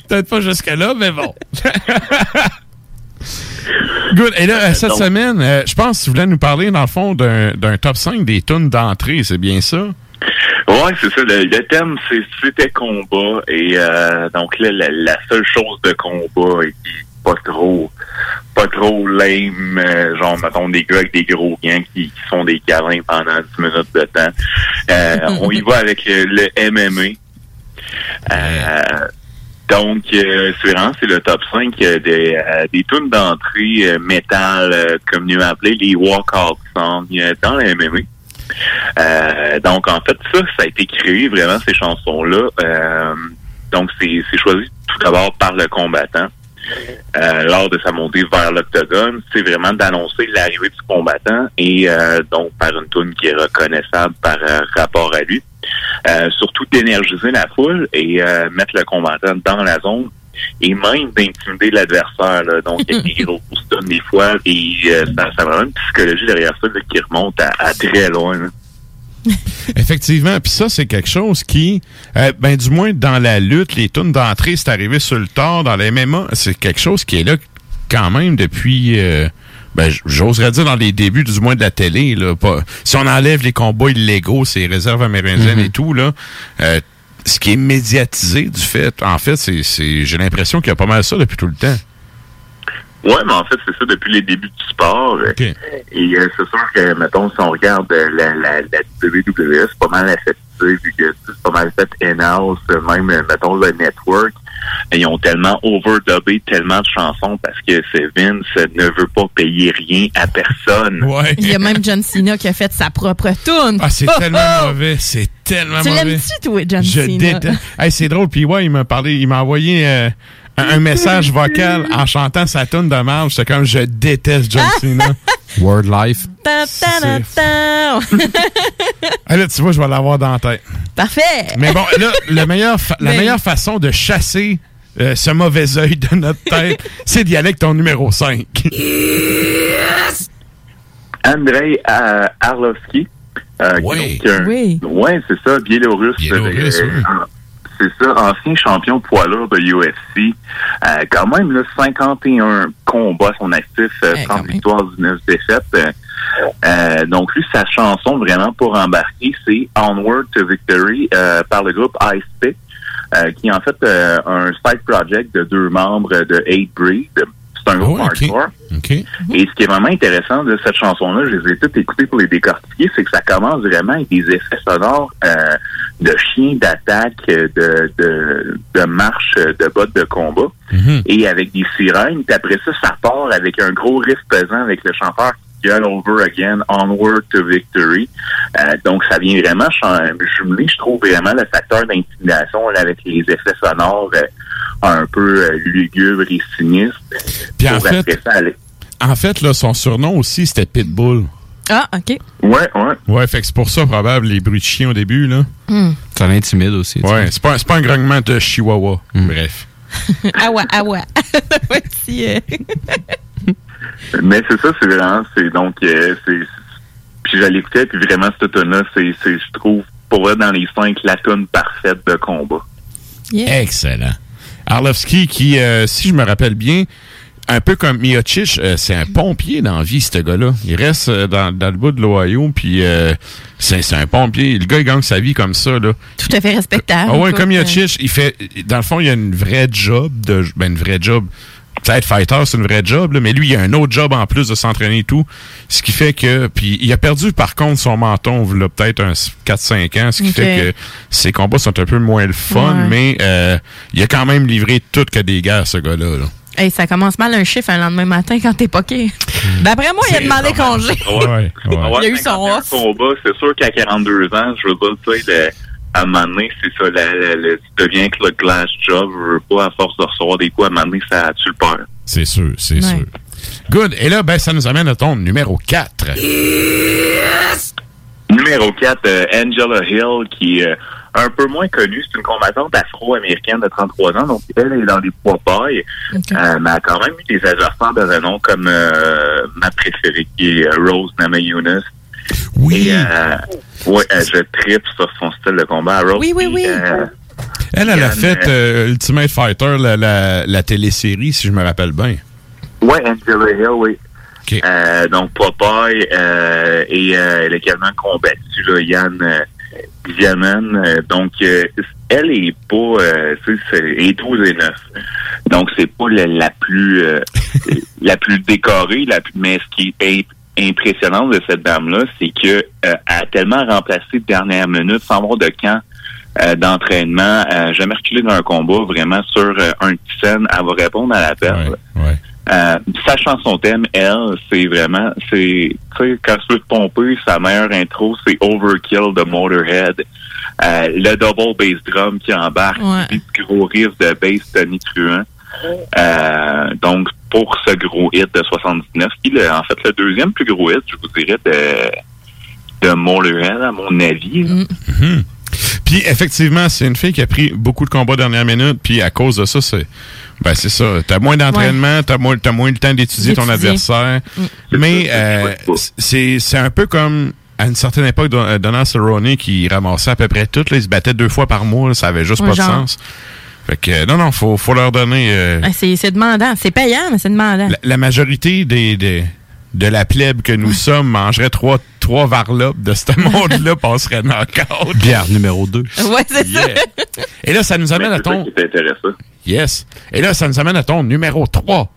Peut-être pas jusque-là, mais bon. Good. Et là, euh, cette Donc- semaine, euh, je pense que tu voulais nous parler, dans le fond, d'un d'un top 5 des tunes d'entrée, c'est bien ça? Ouais, c'est ça. Le, le thème, c'est c'était combat. Et euh, donc là, la, la seule chose de combat et qui pas trop pas trop lame, euh, genre mettons des gars avec des gros gants qui, qui font des câlins pendant 10 minutes de temps. Euh, on y va avec le, le MMA. Euh, donc, euh, c'est vraiment c'est le top 5 euh, des, euh, des tunes d'entrée métal, comme nous appelé les walkout songs dans le MMA. Euh, donc, en fait, ça, ça a été créé vraiment, ces chansons-là. Euh, donc, c'est choisi tout d'abord par le combattant. Euh, lors de sa montée vers l'octogone, c'est vraiment d'annoncer l'arrivée du combattant et euh, donc par une tune qui est reconnaissable par euh, rapport à lui. Surtout d'énergiser la foule et mettre le combattant dans la zone et même d'intimider l'adversaire. Donc, il y a des gros stuns des fois et euh, ça, ça a vraiment une psychologie derrière ça là, qui remonte à, à très loin. là. Effectivement. Puis ça, c'est quelque chose qui, euh, ben du moins dans la lutte, les tunes d'entrée, c'est arrivé sur le tard, dans les MMA, c'est quelque chose qui est là quand même depuis, euh, ben j'oserais dire dans les débuts du moins de la télé. Là, pas, si on enlève les combats illégaux, ces réserves amérindiennes Mhm. et tout, là, euh, ce qui est médiatisé du fait, en fait, c'est, j'ai l'impression qu'il y a pas mal ça depuis tout le temps. Ouais, mais en fait, c'est ça depuis les débuts du sport. Et euh, c'est sûr que, mettons, si on regarde euh, la, la, la WWE, c'est pas mal aseptisé, vu que c'est pas mal fait in-house, même, euh, mettons, le network. Ils ont tellement overdubé tellement de chansons parce que c'est Vince ne veut pas payer rien à personne. Il y a même John Cena qui a fait sa propre tune. Ah, c'est Oh, tellement oh! mauvais. C'est tellement Tu mauvais. l'aimes-tu, toi, John Je Cena? déteste. Hey, c'est drôle. Puis ouais, il m'a parlé, il m'a envoyé euh, un, message vocal en chantant sa tune de marge. C'est comme je déteste John Cena. Word Life. Ta, ta, ta, ta. Ah, là, tu vois, je vais l'avoir dans la tête. Parfait. Mais bon, là, le meilleur fa- la meilleure façon de chasser euh, ce mauvais œil de notre tête, c'est d'y aller avec ton numéro 5. Andrei euh, Arlovski. Euh, qui est donc un- Oui. Ouais, c'est ça, Biélorusse. Biélorusse, Euh, oui. C'est ça, ancien champion poids lourd de UFC. Euh, quand même, là, 51 combats son actif, euh, 30 victoires, 19 défaites. Euh, euh, donc, lui, sa chanson vraiment pour embarquer, c'est Onward to Victory euh, par le groupe Ice Pick, euh, qui est en fait euh, un side project de deux membres de Hate Breed. C'est un groupe Oh, hardcore. Et ce qui est vraiment intéressant de cette chanson-là, je les ai toutes écoutées pour les décortiquer, c'est que ça commence vraiment avec des effets sonores euh, de chiens d'attaque, euh, de, de, de marche, euh, de bottes de combat, et avec des sirènes. Puis après ça, ça part avec un gros riff pesant avec le chanteur gueule over again, onward to victory. Euh, donc ça vient vraiment jumeler, je trouve vraiment le facteur d'intimidation avec les effets sonores euh, un peu euh, lugubres et sinistres. Puis en fait, ça en fait, là, son surnom aussi, c'était Pitbull. Ah, OK. Ouais, ouais. Ouais, fait que c'est pour ça, probable, les bruits de chien au début, là. Hmm. Ça l'intimide aussi. Ouais, c'est pas, c'est pas un grognement de chihuahua. Bref. ah ouais, ah ouais. Voici, euh, Mais c'est ça, c'est vraiment, c'est donc, euh, c'est, puis je l'écoutais, puis vraiment, cette tune-là, c'est, c'est, je trouve, pour vrai, dans les cinq, la tune parfaite de combat. Excellent. Arlovski, qui, euh, si je me rappelle bien, un peu comme Miocic, euh, c'est un pompier dans la vie, ce gars-là. Il reste euh, dans, dans le bout de l'Ohio, puis euh, c'est c'est un pompier. Le gars, il gagne sa vie comme ça, là. tout à fait respectable. Ah ouais, comme Miocic, il fait, dans le fond, il y a une vraie job, de, ben, une vraie job peut-être fighter, c'est une vraie job, là, mais lui, il a un autre job en plus de s'entraîner et tout. Ce qui fait que. Puis il a perdu, par contre, son menton, là, peut-être un 4-5 ans, ce qui fait que ses combats sont un peu moins le fun, Ouais. mais euh, il a quand même livré tout que des guerres, ce gars-là. là. Hey, ça commence mal un chiffre un lendemain matin quand t'es poqué. D'après moi, il a demandé congé. Ouais, Il a eu son off. combat, c'est sûr qu'à 42 ans, je veux dire, tu sais, à un moment donné, c'est ça, la- la- la- tu deviens que le glass job, je veux pas, à force de recevoir des coups, à un moment donné, ça tu le perds. C'est sûr, c'est Ouais. sûr. Good. Et là, ben, ça nous amène à ton numéro 4. Numéro 4, euh, Angela Hill, qui est euh, un peu moins connue. C'est une combattante afro-américaine de 33 ans. Donc, elle est dans les poids pailles. Euh, mais elle a quand même eu des adversaires de renom comme euh, ma préférée, qui est Rose Namajunas. Oui. Et, euh, ouais, euh, je tripe sur son style de combat. Rose, Oui, oui, oui. euh, Elle, elle a fait euh, Ultimate Fighter, la, la, la télésérie, si je me rappelle bien. Ouais, Angela Hill, oui. Euh, donc Popeye euh, et euh, elle a également combattu là, Yann euh. Euh, donc euh, elle est pas euh, c'est- elle est 12 et 9. Donc c'est pas la, la plus euh, la plus décorée, la plus, mais ce qui est impressionnant de cette dame-là, c'est que euh, elle a tellement remplacé de dernière minute sans avoir de camp euh, d'entraînement, euh, jamais reculé dans un combat, vraiment sur euh, un petit scène, elle va répondre à l'appel. Euh, sachant son thème, elle, c'est vraiment, c'est, tu sais, quand tu veux te pomper, sa meilleure intro, c'est Overkill de Motorhead. Euh, le double bass drum qui embarque, Ouais. gros riff de bass Tony Truant. Euh, donc, pour ce gros hit de 79, qui est en fait le deuxième plus gros hit, je vous dirais, de, de à mon avis. là. Mhm. Puis effectivement, c'est une fille qui a pris beaucoup de combats dernière minute, puis à cause de ça, c'est ben c'est ça. T'as moins d'entraînement, t'as moins t'as moins le temps d'étudier ton adversaire. Mais euh, c'est c'est un peu comme à une certaine époque, Don- euh, Donald Cerrone qui ramassait à peu près tout, là, il se battait deux fois par mois, là, ça avait juste Ouais, pas genre. de sens. Fait que non, non, faut, faut leur donner. euh, Ah, C'est demandant. C'est payant, mais c'est demandant. la, la majorité des, des- de la plèbe que nous sommes mangerait trois, trois varlopes de ce monde-là, passerait knockout. Bière numéro 2. Ouais, c'est ça. Et là, ça nous amène à ton. C'est intéressant. Yes. Et là, ça nous amène à ton numéro 3.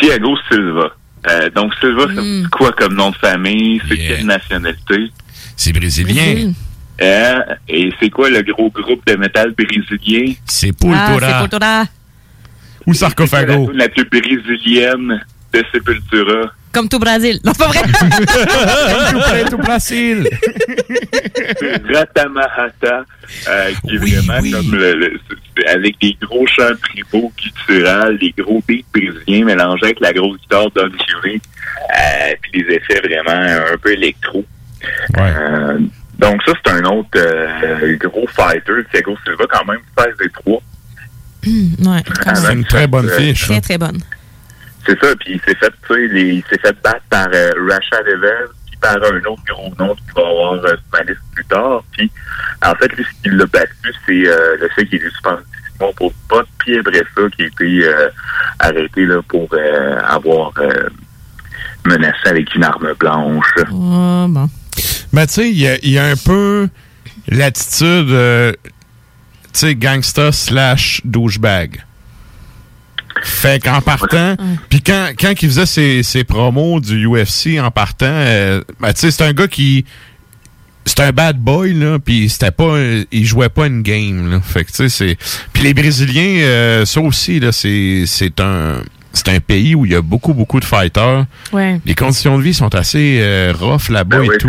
Thiago Silva. Euh, donc Silva, c'est quoi comme nom de famille? C'est quelle nationalité? C'est brésilien. Euh, et c'est quoi le gros groupe de métal brésilien? C'est Ah, c'est Cultura. Ou Sarcophago. La, la plus brésilienne de Sepultura. Comme tout Brésil. Non, c'est pas vrai. tout Brasil. Ratamahata, euh, qui est vraiment comme le, le- c'est- avec des gros chants tribaux gutturales, des gros beats brésiliens mélangés avec la grosse guitare Don Cherry, euh, puis des effets vraiment un peu électro. Euh, donc ça, c'est un autre euh, gros fighter, Thiago Silva, quand même 16 et 3. Hum, ouais, quand C'est même. une très bonne Euh, fiche. Très, très bonne. C'est ça, puis il s'est fait, tu sais, les- il s'est fait battre par euh, Rashad Evans, puis par un autre gros nom qui va avoir euh, sur ma liste plus tard. Puis, en fait, lui, ce qui l'a battu, c'est euh, le fait qu'il est suspendu pour pas après ça, qui a été euh, arrêté là, pour euh, avoir euh, menacé avec une arme blanche. Oh, bon. Ben, tu sais, il y a, il y a un peu l'attitude, euh, tu sais, gangsta slash douchebag. Fait qu'en partant, puis quand, quand il faisait ses, ses promos du UFC en partant, euh, ben, tu sais, c'est un gars qui. C'est un bad boy, là, puis c'était pas. il jouait pas une game, là. Fait que, tu sais, c'est. Puis les Brésiliens, euh, ça aussi, là, c'est c'est un. C'est un pays où il y a beaucoup, beaucoup de fighters. Ouais. Les conditions de vie sont assez euh, rough là-bas Ben et ouais, tout.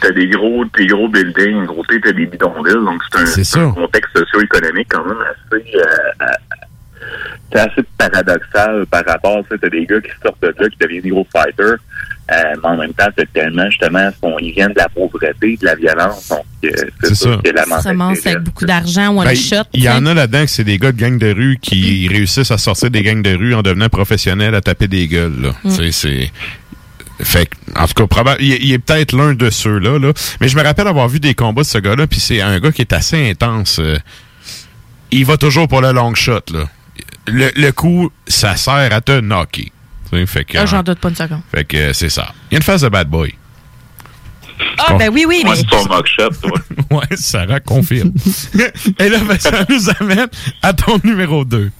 t'as- des gros, des gros buildings, gros, t'as des bidonvilles, donc c'est un, contexte socio-économique quand même assez, euh, euh, c'est assez paradoxal par rapport, tu t'as des gars qui sortent de là, qui deviennent des gros fighters, euh, mais en même temps, t'as tellement, justement, sont- ils viennent de la pauvreté, de la violence, donc euh, c'est C'est ça, que la Ça avec beaucoup d'argent, one Ben, shot. Il y en a là-dedans que c'est des gars de gangs de rue qui réussissent à sortir des gangs de rue en devenant professionnels à taper des gueules. Là. Mm. C'est-. Fait que, en tout cas, probable, il, est- il est peut-être l'un de ceux-là, là. Mais je me rappelle avoir vu des combats de ce gars-là, puis c'est un gars qui est assez intense. euh. il va toujours pour le long shot, là. Le, le coup, ça sert à te knocker. Fait que, Ah, J'en doute pas une seconde. fait que euh, c'est ça. Il y a une phase de bad boy. Ah, ben oui, oui, mais. c'est ton mock-shop, toi. ouais, Sarah confirme. Et là, ben, ça nous amène à ton numéro 2.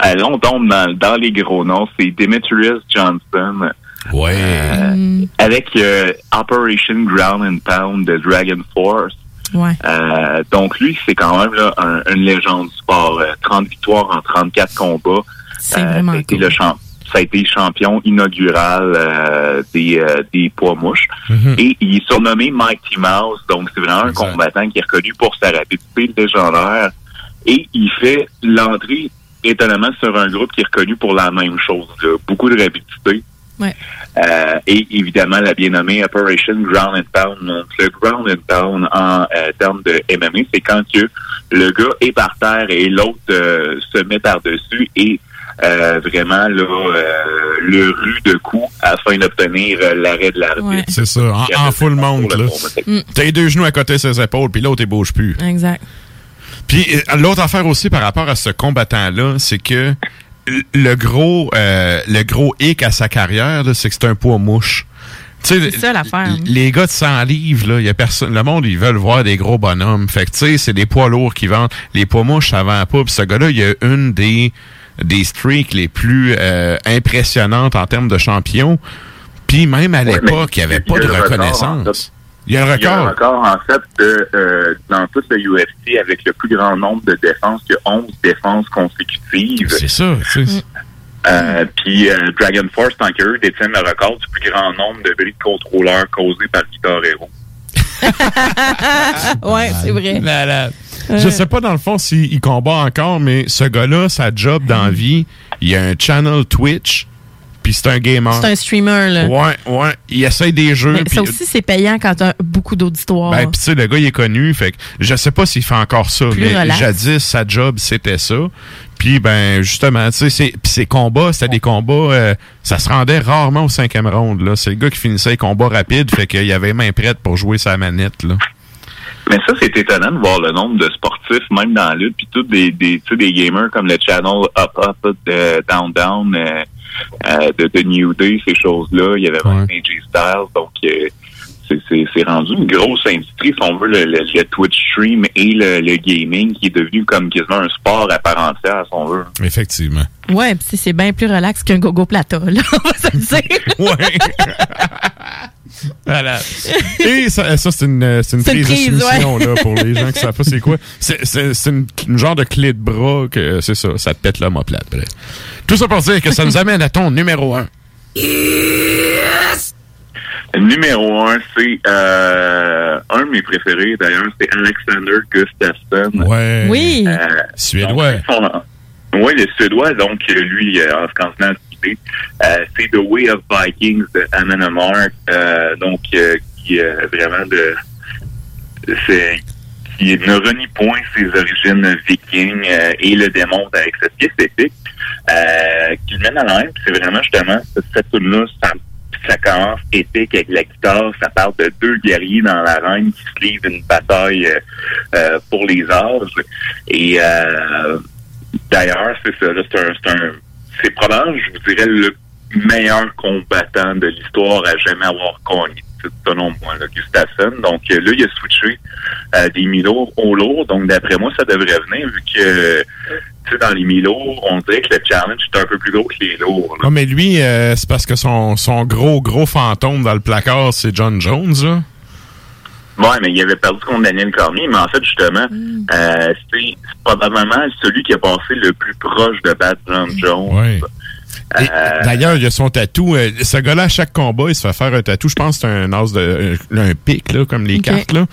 Allons, on tombe dans, dans les gros noms. C'est Demetrius Johnson. Ouais. Euh, Avec euh, Operation Ground and Pound de Dragon Force. Ouais. Euh, donc lui, c'est quand même là, un- une légende du sport. Euh, 30 victoires en 34 combats. C'est Euh, vraiment ça a été cool. le champ- ça a été champion inaugural euh, des, euh, des poids mouches. Mhm. Et il est surnommé Mighty Mouse. Donc c'est vraiment un combattant qui est reconnu pour sa rapidité légendaire. Et il fait l'entrée étonnamment sur un groupe qui est reconnu pour la même chose. là. Beaucoup de rapidité. Ouais. Euh, et évidemment, la bien nommée Operation Ground and Pound. Donc, le Ground and Pound en euh, termes de MMA, c'est quand que le gars est par terre et l'autre euh, se met par-dessus et euh, vraiment là, euh, le rue de coups afin d'obtenir euh, l'arrêt de l'arbitre. C'est ça, en, en full monde, là. Mm. T'as les deux genoux à côté de ses épaules, puis l'autre, il bouge plus. Exact. Puis l'autre affaire aussi par rapport à ce combattant-là, c'est que le gros euh, le gros hic à sa carrière, c'est que c'est un poids mouche. C'est ça l'affaire. les gars de 100 livres, là, y a personne, le monde, ils veulent voir des gros bonhommes. Fait que, tu sais, c'est des poids lourds qui vendent. Les poids mouches, ça vend pas. Puis ce gars-là, il a une des, des streaks les plus euh, impressionnantes en termes de champion. Puis même à l'époque, il n'y avait il y pas a de record, reconnaissance. Il y a un Il y a un record. record, en fait, de, euh, dans toute le UFC avec le plus grand nombre de défenses, que 11 défenses consécutives. C'est ça, sais. Euh, puis euh, Dragon Force, tant qu'eux, détiennent le record du plus grand nombre de bris de contrôleurs causés par Guitar Hero. ouais, c'est vrai. Je sais pas dans le fond s'il combat encore, mais ce gars-là, sa job dans la vie, il a un channel Twitch, puis c'est un gamer. C'est un streamer, là. Ouais, ouais. Il essaye des jeux. Mais ça aussi, c'est payant quand t'as beaucoup d'auditoires. ben, puis tu sais, le gars, il est connu. Fait que je sais pas s'il fait encore ça, Plus mais relax. jadis, sa job, c'était ça. Puis, ben, justement, tu sais, ses combats, c'était des combats, euh, ça se rendait rarement au cinquième round, là. C'est le gars qui finissait les combats rapides, fait qu'il avait main prête pour jouer sa manette, là. Mais ça, c'est étonnant de voir le nombre de sportifs, même dans la lutte, puis tous des, des, tu sais, des gamers comme le channel Up Up, de Down Down, euh, euh, de, de New Day, ces choses-là. Il y avait même AJ Styles, donc euh, c'est- c'est c'est rendu une grosse industrie, si on veut, le, le- le Twitch stream et le, le gaming qui est devenu comme quasiment un sport à part entière, si on veut. Effectivement. Ouais, pis c'est- c'est bien plus relax qu'un gogo plata, là. On va se le dire. Ouais. Voilà. Et ça, ça, c'est une, euh, une prise de soumission, ouais. là, pour les gens qui savent pas c'est quoi. C'est, une, une genre de clé de bras que, euh, c'est ça, ça te pète l'homoplate. bref. Tout ça pour dire que ça nous amène à ton numéro 1. Numéro un, c'est euh, un de mes préférés d'ailleurs, c'est Alexander Gustafsson. Ouais. Oui. Euh, Suédois. Oui, le Suédois, donc euh, lui, euh, en scandinavité, euh, c'est The Way of Vikings de Mark, euh, donc euh, qui vraiment de c'est qui ne renie point ses origines vikings et le démontre avec cette pièce épique euh, qui mène à l'air. C'est vraiment justement cette, tune-là, ça, commence épique avec la guitare, ça parle de deux guerriers dans l'arène qui se livrent une bataille pour les âges. Et d'ailleurs, c'est ça, c'est un c'est probablement, je vous dirais, le meilleur combattant de l'histoire à jamais avoir. C'est selon moi, là, Gustafsson. Donc euh, là, il a switché euh, des mi-lourds au lourd. Donc d'après moi, ça devrait venir vu que tu sais, dans les mi-lourds, on dirait que le challenge est un peu plus gros que les lourds. Non, mais lui, euh, c'est parce que son, son gros, gros fantôme dans le placard, c'est John Jones, là. Ouais, mais il avait perdu contre Daniel Cormier, mais en fait, justement, euh, c'est probablement celui qui a passé le plus proche de battre John Jones. Ouais. Euh, D'ailleurs, il y a son tatou. euh, ce gars-là, à chaque combat, il se fait faire un tatou. Je pense que c'est un as de un, un pic, là, comme les cartes. Là.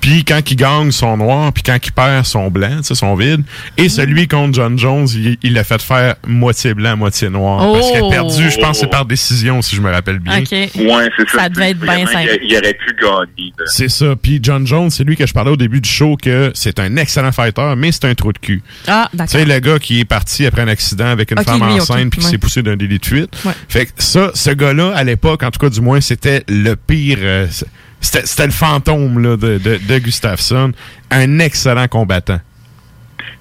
Puis quand il gagne, son noir. Puis quand il perd, son blanc, tu sais, son vide. Et celui contre John Jones, il l'a fait faire moitié blanc, moitié noir. Parce qu'il a perdu, je pense, que c'est par décision, si je me rappelle bien. OK. Ouais, c'est ça. Ça devait être bien simple. Il, il aurait pu gagner. C'est ça. Puis John Jones, c'est lui que je parlais au début du show que c'est un excellent fighter, mais c'est un trou de cul. Ah, Tu d'accord. sais, le gars qui est parti après un accident avec une Ok, femme enceinte puis qui s'est poussé d'un délit de fuite. Ouais. Fait que ça, ce gars-là, à l'époque, en tout cas du moins, c'était le pire. euh, c'était, c'était le fantôme là, de, de, de Gustafsson. Un excellent combattant.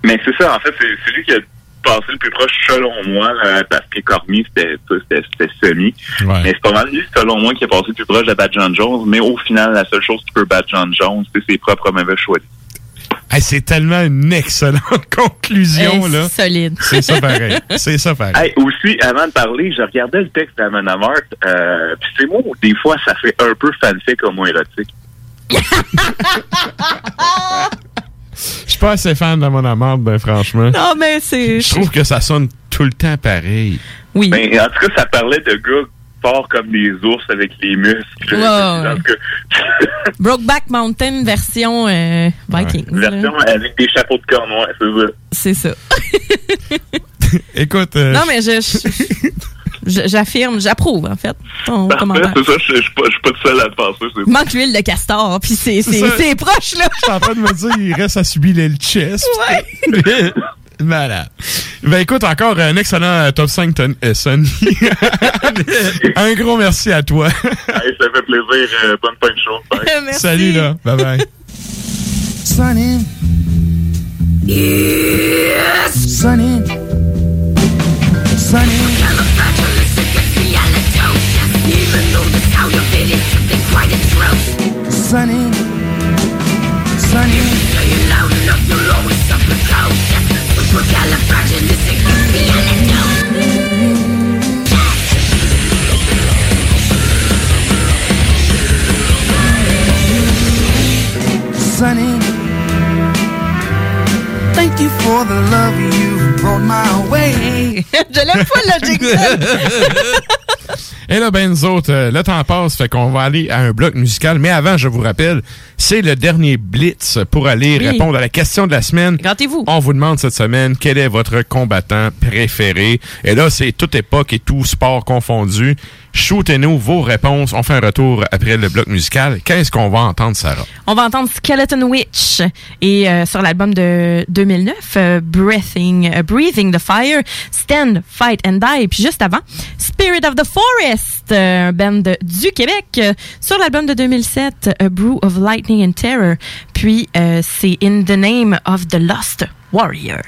Mais c'est ça, en fait, c'est c'est lui qui a passé le plus proche, selon moi, là, parce que Cormier, c'était ça, c'était c'était semi. Ouais. Mais c'est pas mal lui, selon moi, qui est passé le plus proche de battre John Jones. Mais au final, la seule chose qui peut battre John Jones, c'est ses propres mauvais choix. Hey, c'est tellement une excellente conclusion, Hey, là. solide. C'est ça pareil. C'est ça pareil. Hey, aussi, avant de parler, je regardais le texte d'Amon Amart, euh, puis c'est moi, des fois, ça fait un peu fanfic homo-érotique. Je suis pas assez fan de mon amande, ben franchement. Non, mais c'est. Je trouve que ça sonne tout le temps pareil. Oui. Mais en tout cas, ça parlait de gars forts comme des ours avec les muscles. Ouais, ouais. cas, Brokeback Mountain version euh, Vikings. là. version avec des chapeaux de corps noirs, c'est ça. C'est ça. Écoute. euh, Non, mais je. J'affirme, j'approuve, en fait, ton Parfait, commentaire. c'est ça, je je suis pas, je suis pas tout seul à le penser. c'est- Manque l'huile de castor, puis c'est proche, là. Je suis en train de me dire, il reste à subir le chest. Ouais. Malade. Ben écoute, encore un excellent euh, top 5, Ton- euh, Sonny. un gros merci à toi. Hey, ça fait plaisir. euh, bonne fin de show. Salut là. Bye bye. Sunny. Yes. Sunny. Sunny. Even Et là, ben, nous autres, euh, le temps passe, fait qu'on va aller à un bloc musical. Mais avant, je vous rappelle, c'est le dernier blitz pour aller Oui. répondre à la question de la semaine. Gâtez-vous. On vous demande cette semaine quel est votre combattant préféré? Et là, c'est toute époque et tout sport confondu. Shootez-nous vos réponses. On fait un retour après le bloc musical. Qu'est-ce qu'on va entendre, Sarah? On va entendre Skeleton Witch et euh, sur l'album de 2009, euh, Breathing, euh, Breathing the Fire, Stand, Fight and Die. Puis juste avant, Spirit of the Forest, band du Québec. Sur l'album de 2007, A Brew of Lightning and Terror. Puis c'est In the Name of the Lost Warrior.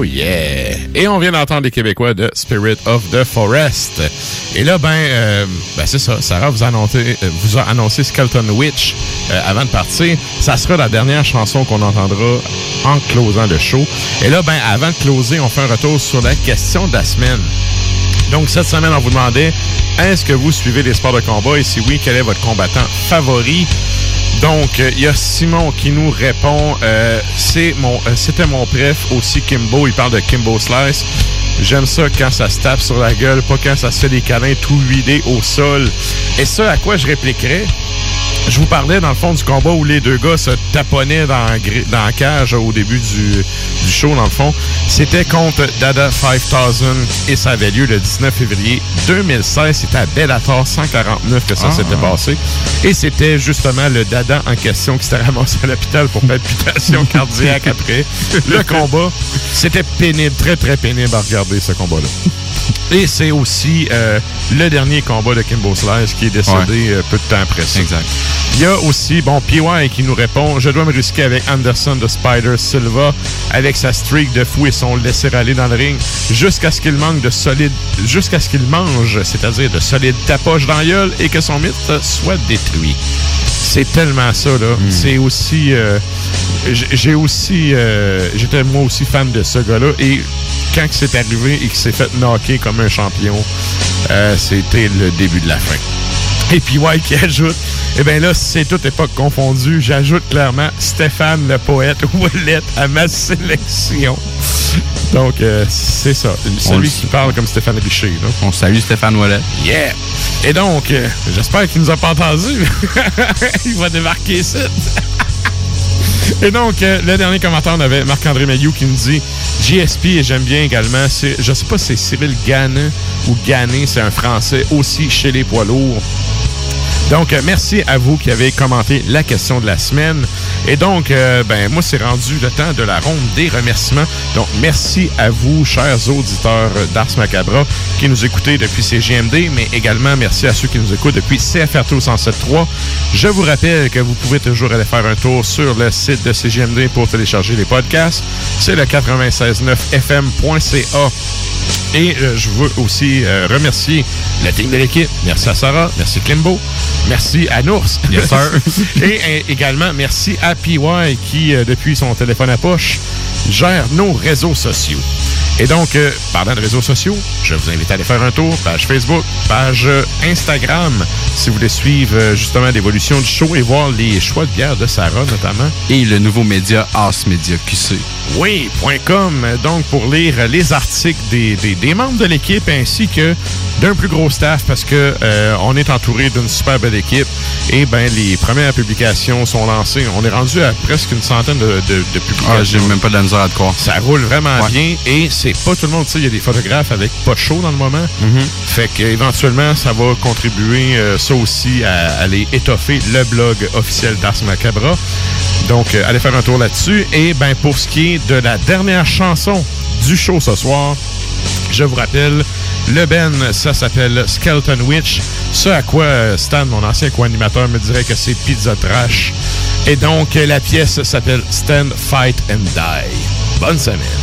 Oh yeah! Et on vient d'entendre les Québécois de Spirit of the Forest. Et là, ben, euh, ben c'est ça. Sarah vous a annoncé, euh, vous a annoncé Skeleton Witch euh, avant de partir. Ça sera la dernière chanson qu'on entendra en closant le show. Et là, ben, avant de closer, on fait un retour sur la question de la semaine. Donc, cette semaine, on vous demandait est-ce que vous suivez les sports de combat? Et si oui, quel est votre combattant favori? Donc, il y a Simon qui nous répond. Euh, c'est mon, euh, c'était mon préf aussi Kimbo. Il parle de Kimbo Slice. J'aime ça quand ça se tape sur la gueule, pas quand ça se fait des câlins tout huilés au sol. Et ça, à quoi je répliquerais? Je vous parlais, dans le fond, du combat où les deux gars se taponnaient dans, dans la cage au début du, du show, dans le fond. C'était contre Dada 5000 et ça avait lieu le 19 février 2016. C'était à Bellator 149 que ça Ah. s'était passé. Et c'était justement le Dada en question qui s'était ramassé à l'hôpital pour palpitation cardiaque après le combat. C'était pénible, très, très pénible à regarder ce combat-là. Et c'est aussi euh, le dernier combat de Kimbo Slice qui est décédé euh, peu de temps après ça. Exact. Il y a aussi, bon, PY qui nous répond Je dois me risquer avec Anderson de Spider Silva avec sa streak de fou et son laisser aller dans le ring jusqu'à ce qu'il manque de solide, jusqu'à ce qu'il mange, c'est-à-dire de solide tapoche dans la gueule et que son mythe soit détruit. C'est tellement ça, là. C'est aussi. euh, j'ai aussi. euh, J'étais moi aussi fan de ce gars-là. Et quand c'est arrivé et qu'il s'est fait knocker comme un champion, euh, c'était le début de la fin. Et puis, ouais, qui ajoute, eh bien là, c'est toute époque confondue, j'ajoute clairement Stéphane le poète Ouellette à ma sélection. Donc, euh, c'est ça. Celui qui parle comme Stéphane Richer. Là. On salue Stéphane Wallet. Yeah! Et donc, euh, j'espère qu'il nous a pas entendu. Il va débarquer ici. Et donc, euh, le dernier commentaire, on avait Marc-André Mayou qui nous dit JSP, et j'aime bien également, c'est, je sais pas si c'est Cyril Gann ou Ganné, c'est un Français aussi chez les poids lourds. Donc, euh, merci à vous qui avez commenté la question de la semaine. Et donc, euh, ben, moi, c'est rendu le temps de la ronde des remerciements. Donc, merci à vous, chers auditeurs d'Ars Macabra, qui nous écoutez depuis CGMD, mais également merci à ceux qui nous écoutent depuis CFRTO 107.3. Je vous rappelle que vous pouvez toujours aller faire un tour sur le site de CGMD pour télécharger les podcasts. C'est le 969fm.ca. Et euh, je veux aussi remercier la team de l'équipe. Merci à Sarah, merci Klimbo, merci à Nours. Yes, sir. Et euh, également, merci à PY qui, euh, depuis son téléphone à poche, gère nos réseaux sociaux. Et donc, euh, parlant de réseaux sociaux, je vous invite à aller faire un tour, page Facebook, page euh, Instagram, si vous voulez suivre euh, justement l'évolution du show et voir les choix de bière de Sarah notamment. Et le nouveau média As Media QC. Oui, .com, donc pour lire les articles des, des- des membres de l'équipe ainsi que d'un plus gros staff parce que euh, on est entouré d'une super belle équipe et ben les premières publications sont lancées. On est rendu à presque une centaine de, de, de publications. Ah, j'ai même pas de la misère à te croire. Ça roule vraiment bien et c'est pas tout le monde. Tu sais, il y a des photographes avec pas show dans le moment. Mm-hmm. Fait qu'éventuellement, ça va contribuer euh, ça aussi à aller étoffer le blog officiel d'Ars Macabra. Donc, euh, allez faire un tour là-dessus. Et ben pour ce qui est de la dernière chanson du show ce soir, je vous rappelle, le Ben, ça s'appelle Skeleton Witch. Ce à quoi euh, Stan, mon ancien co-animateur, me dirait que c'est Pizza Trash. Et donc, la pièce s'appelle Stand, Fight and Die. Bonne semaine.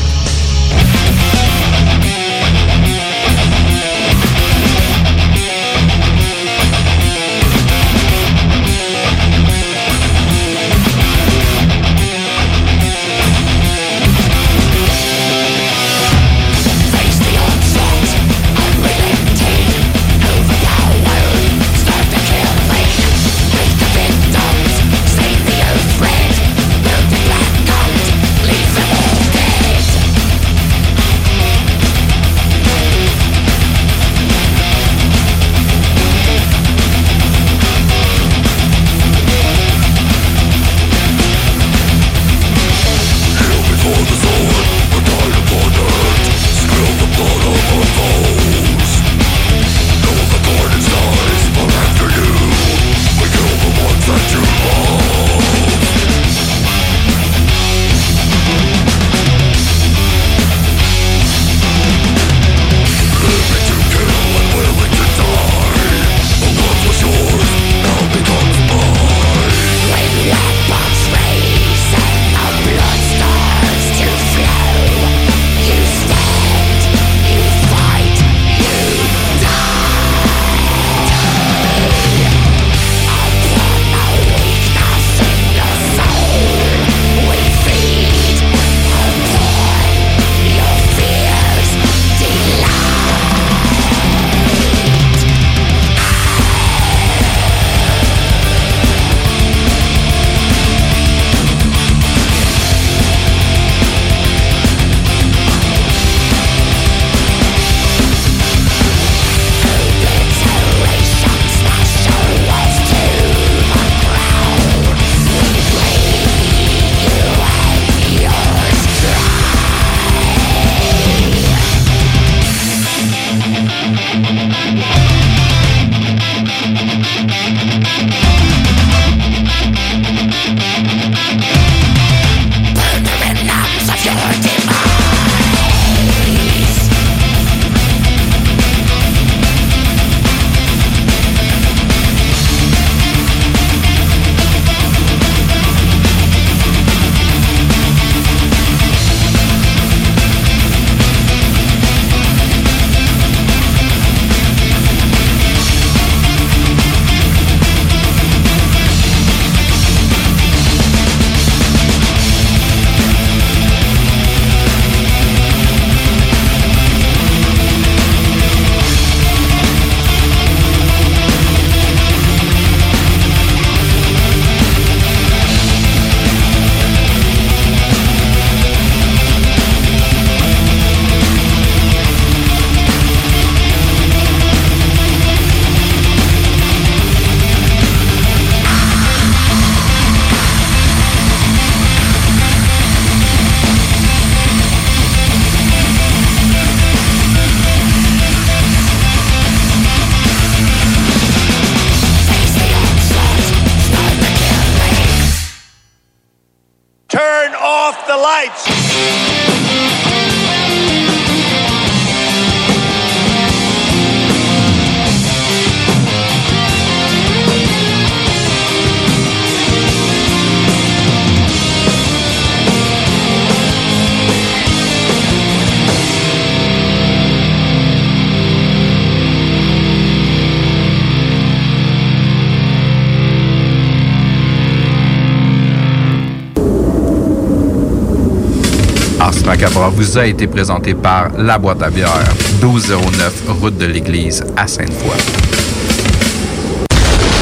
Macabre vous a été présenté par La Boîte à bière, 1209 route de l'église à Sainte-Foy.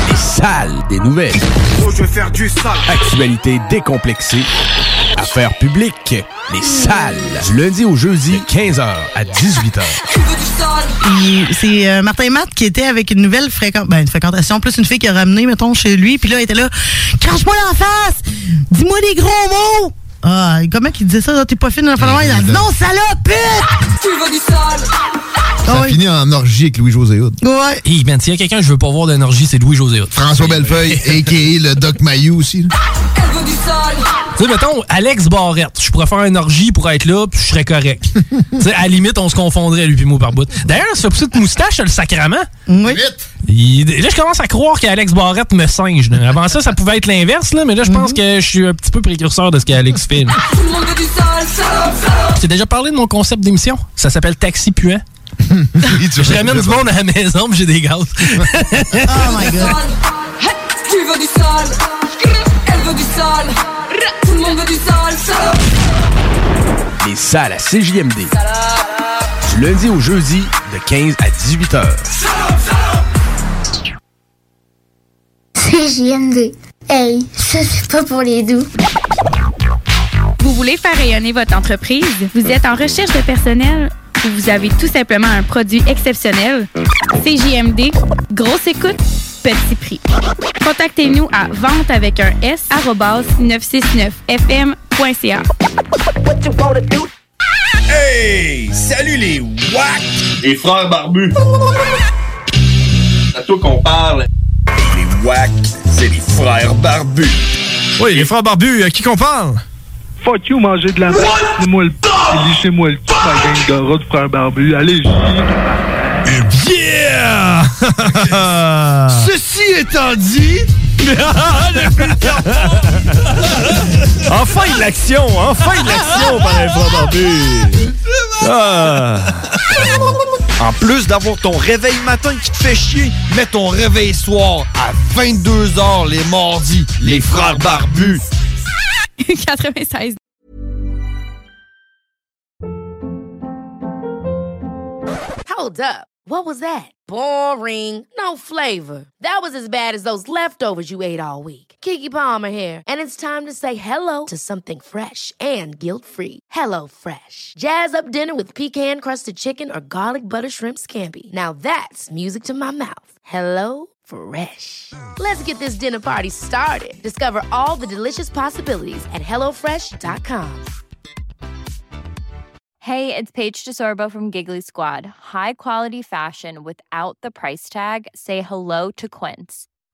Les salles des nouvelles. Oh, je vais faire du sale. Actualité décomplexée. Affaires publiques. Les salles. Du lundi au jeudi, 15h à 18h. Puis c'est euh, Martin Matt qui était avec une nouvelle fréquentation, ben, une fréquentation, plus une fille qui a ramené, mettons, chez lui. Puis là, il était là, crache-moi la face! Dis-moi des gros mots! Ah, comment qu'il disait ça? T'es pas fine dans la fin Il a dit non, salope, pute! Tu veux du sol Ça oui. finit en orgie avec Louis-José Hood. Ouais. Hey, man, s'il y a quelqu'un que je veux pas voir d'énergie, c'est Louis-José Hood. François Bellefeuille, a.k.a. le Doc Mayou aussi. Elle veut du sol Tu sais, mettons, Alex Barrette, je pourrais faire une orgie pour être là, puis je serais correct. tu sais, à la limite, on se confondrait, lui puis moi, par bout. D'ailleurs, ce petite moustache, le sacrament. Oui. Il- là, je commence à croire qu'Alex Barrette me singe. là. Avant ça, ça pouvait être l'inverse, là, mais là, je pense que je suis un petit peu précurseur de ce qu'Alex fait. t'ai déjà parlé de mon concept d'émission. Ça s'appelle Taxi Puant. je ramène du monde à la maison, puis j'ai des gaz. Oh my God. Tu veux du sol Elle veut du sol Tout le monde veut du sol, Les salles à CJMD. Du lundi au jeudi, de 15 à 18h. CJMD. Hey, ça c'est pas pour les doux. Vous voulez faire rayonner votre entreprise? Vous êtes en recherche de personnel? Ou vous avez tout simplement un produit exceptionnel? CJMD, grosse écoute, petit prix. Contactez-nous à vente avec un S 969fm.ca. Hey! Salut les WAC! Les frères barbus. C'est à toi qu'on parle. Les WAC, c'est les frères barbus. Oui, les frères barbus, à qui qu'on parle? Fuck you, manger de la merde. Lissez-moi le p. Lissez-moi le p, ma gang de rats de frères barbus. Allez, Yeah! Ceci étant dit. enfin de l'action! Enfin de l'action par les frères barbus! Ah. En plus d'avoir ton réveil matin qui te fait chier, mets ton réveil soir à 22h les mardis. Les frères barbus. 96. Hold up. What was that? Boring. No flavor. That was as bad as those leftovers you ate all week. Kiki Palmer here, and it's time to say hello to something fresh and guilt-free. Hello Fresh. Jazz up dinner with pecan-crusted chicken or garlic butter shrimp scampi. Now that's music to my mouth. Hello Fresh. Let's get this dinner party started. Discover all the delicious possibilities at hellofresh.com. Hey, it's Paige DeSorbo from Giggly Squad. High quality fashion without the price tag. Say hello to Quince.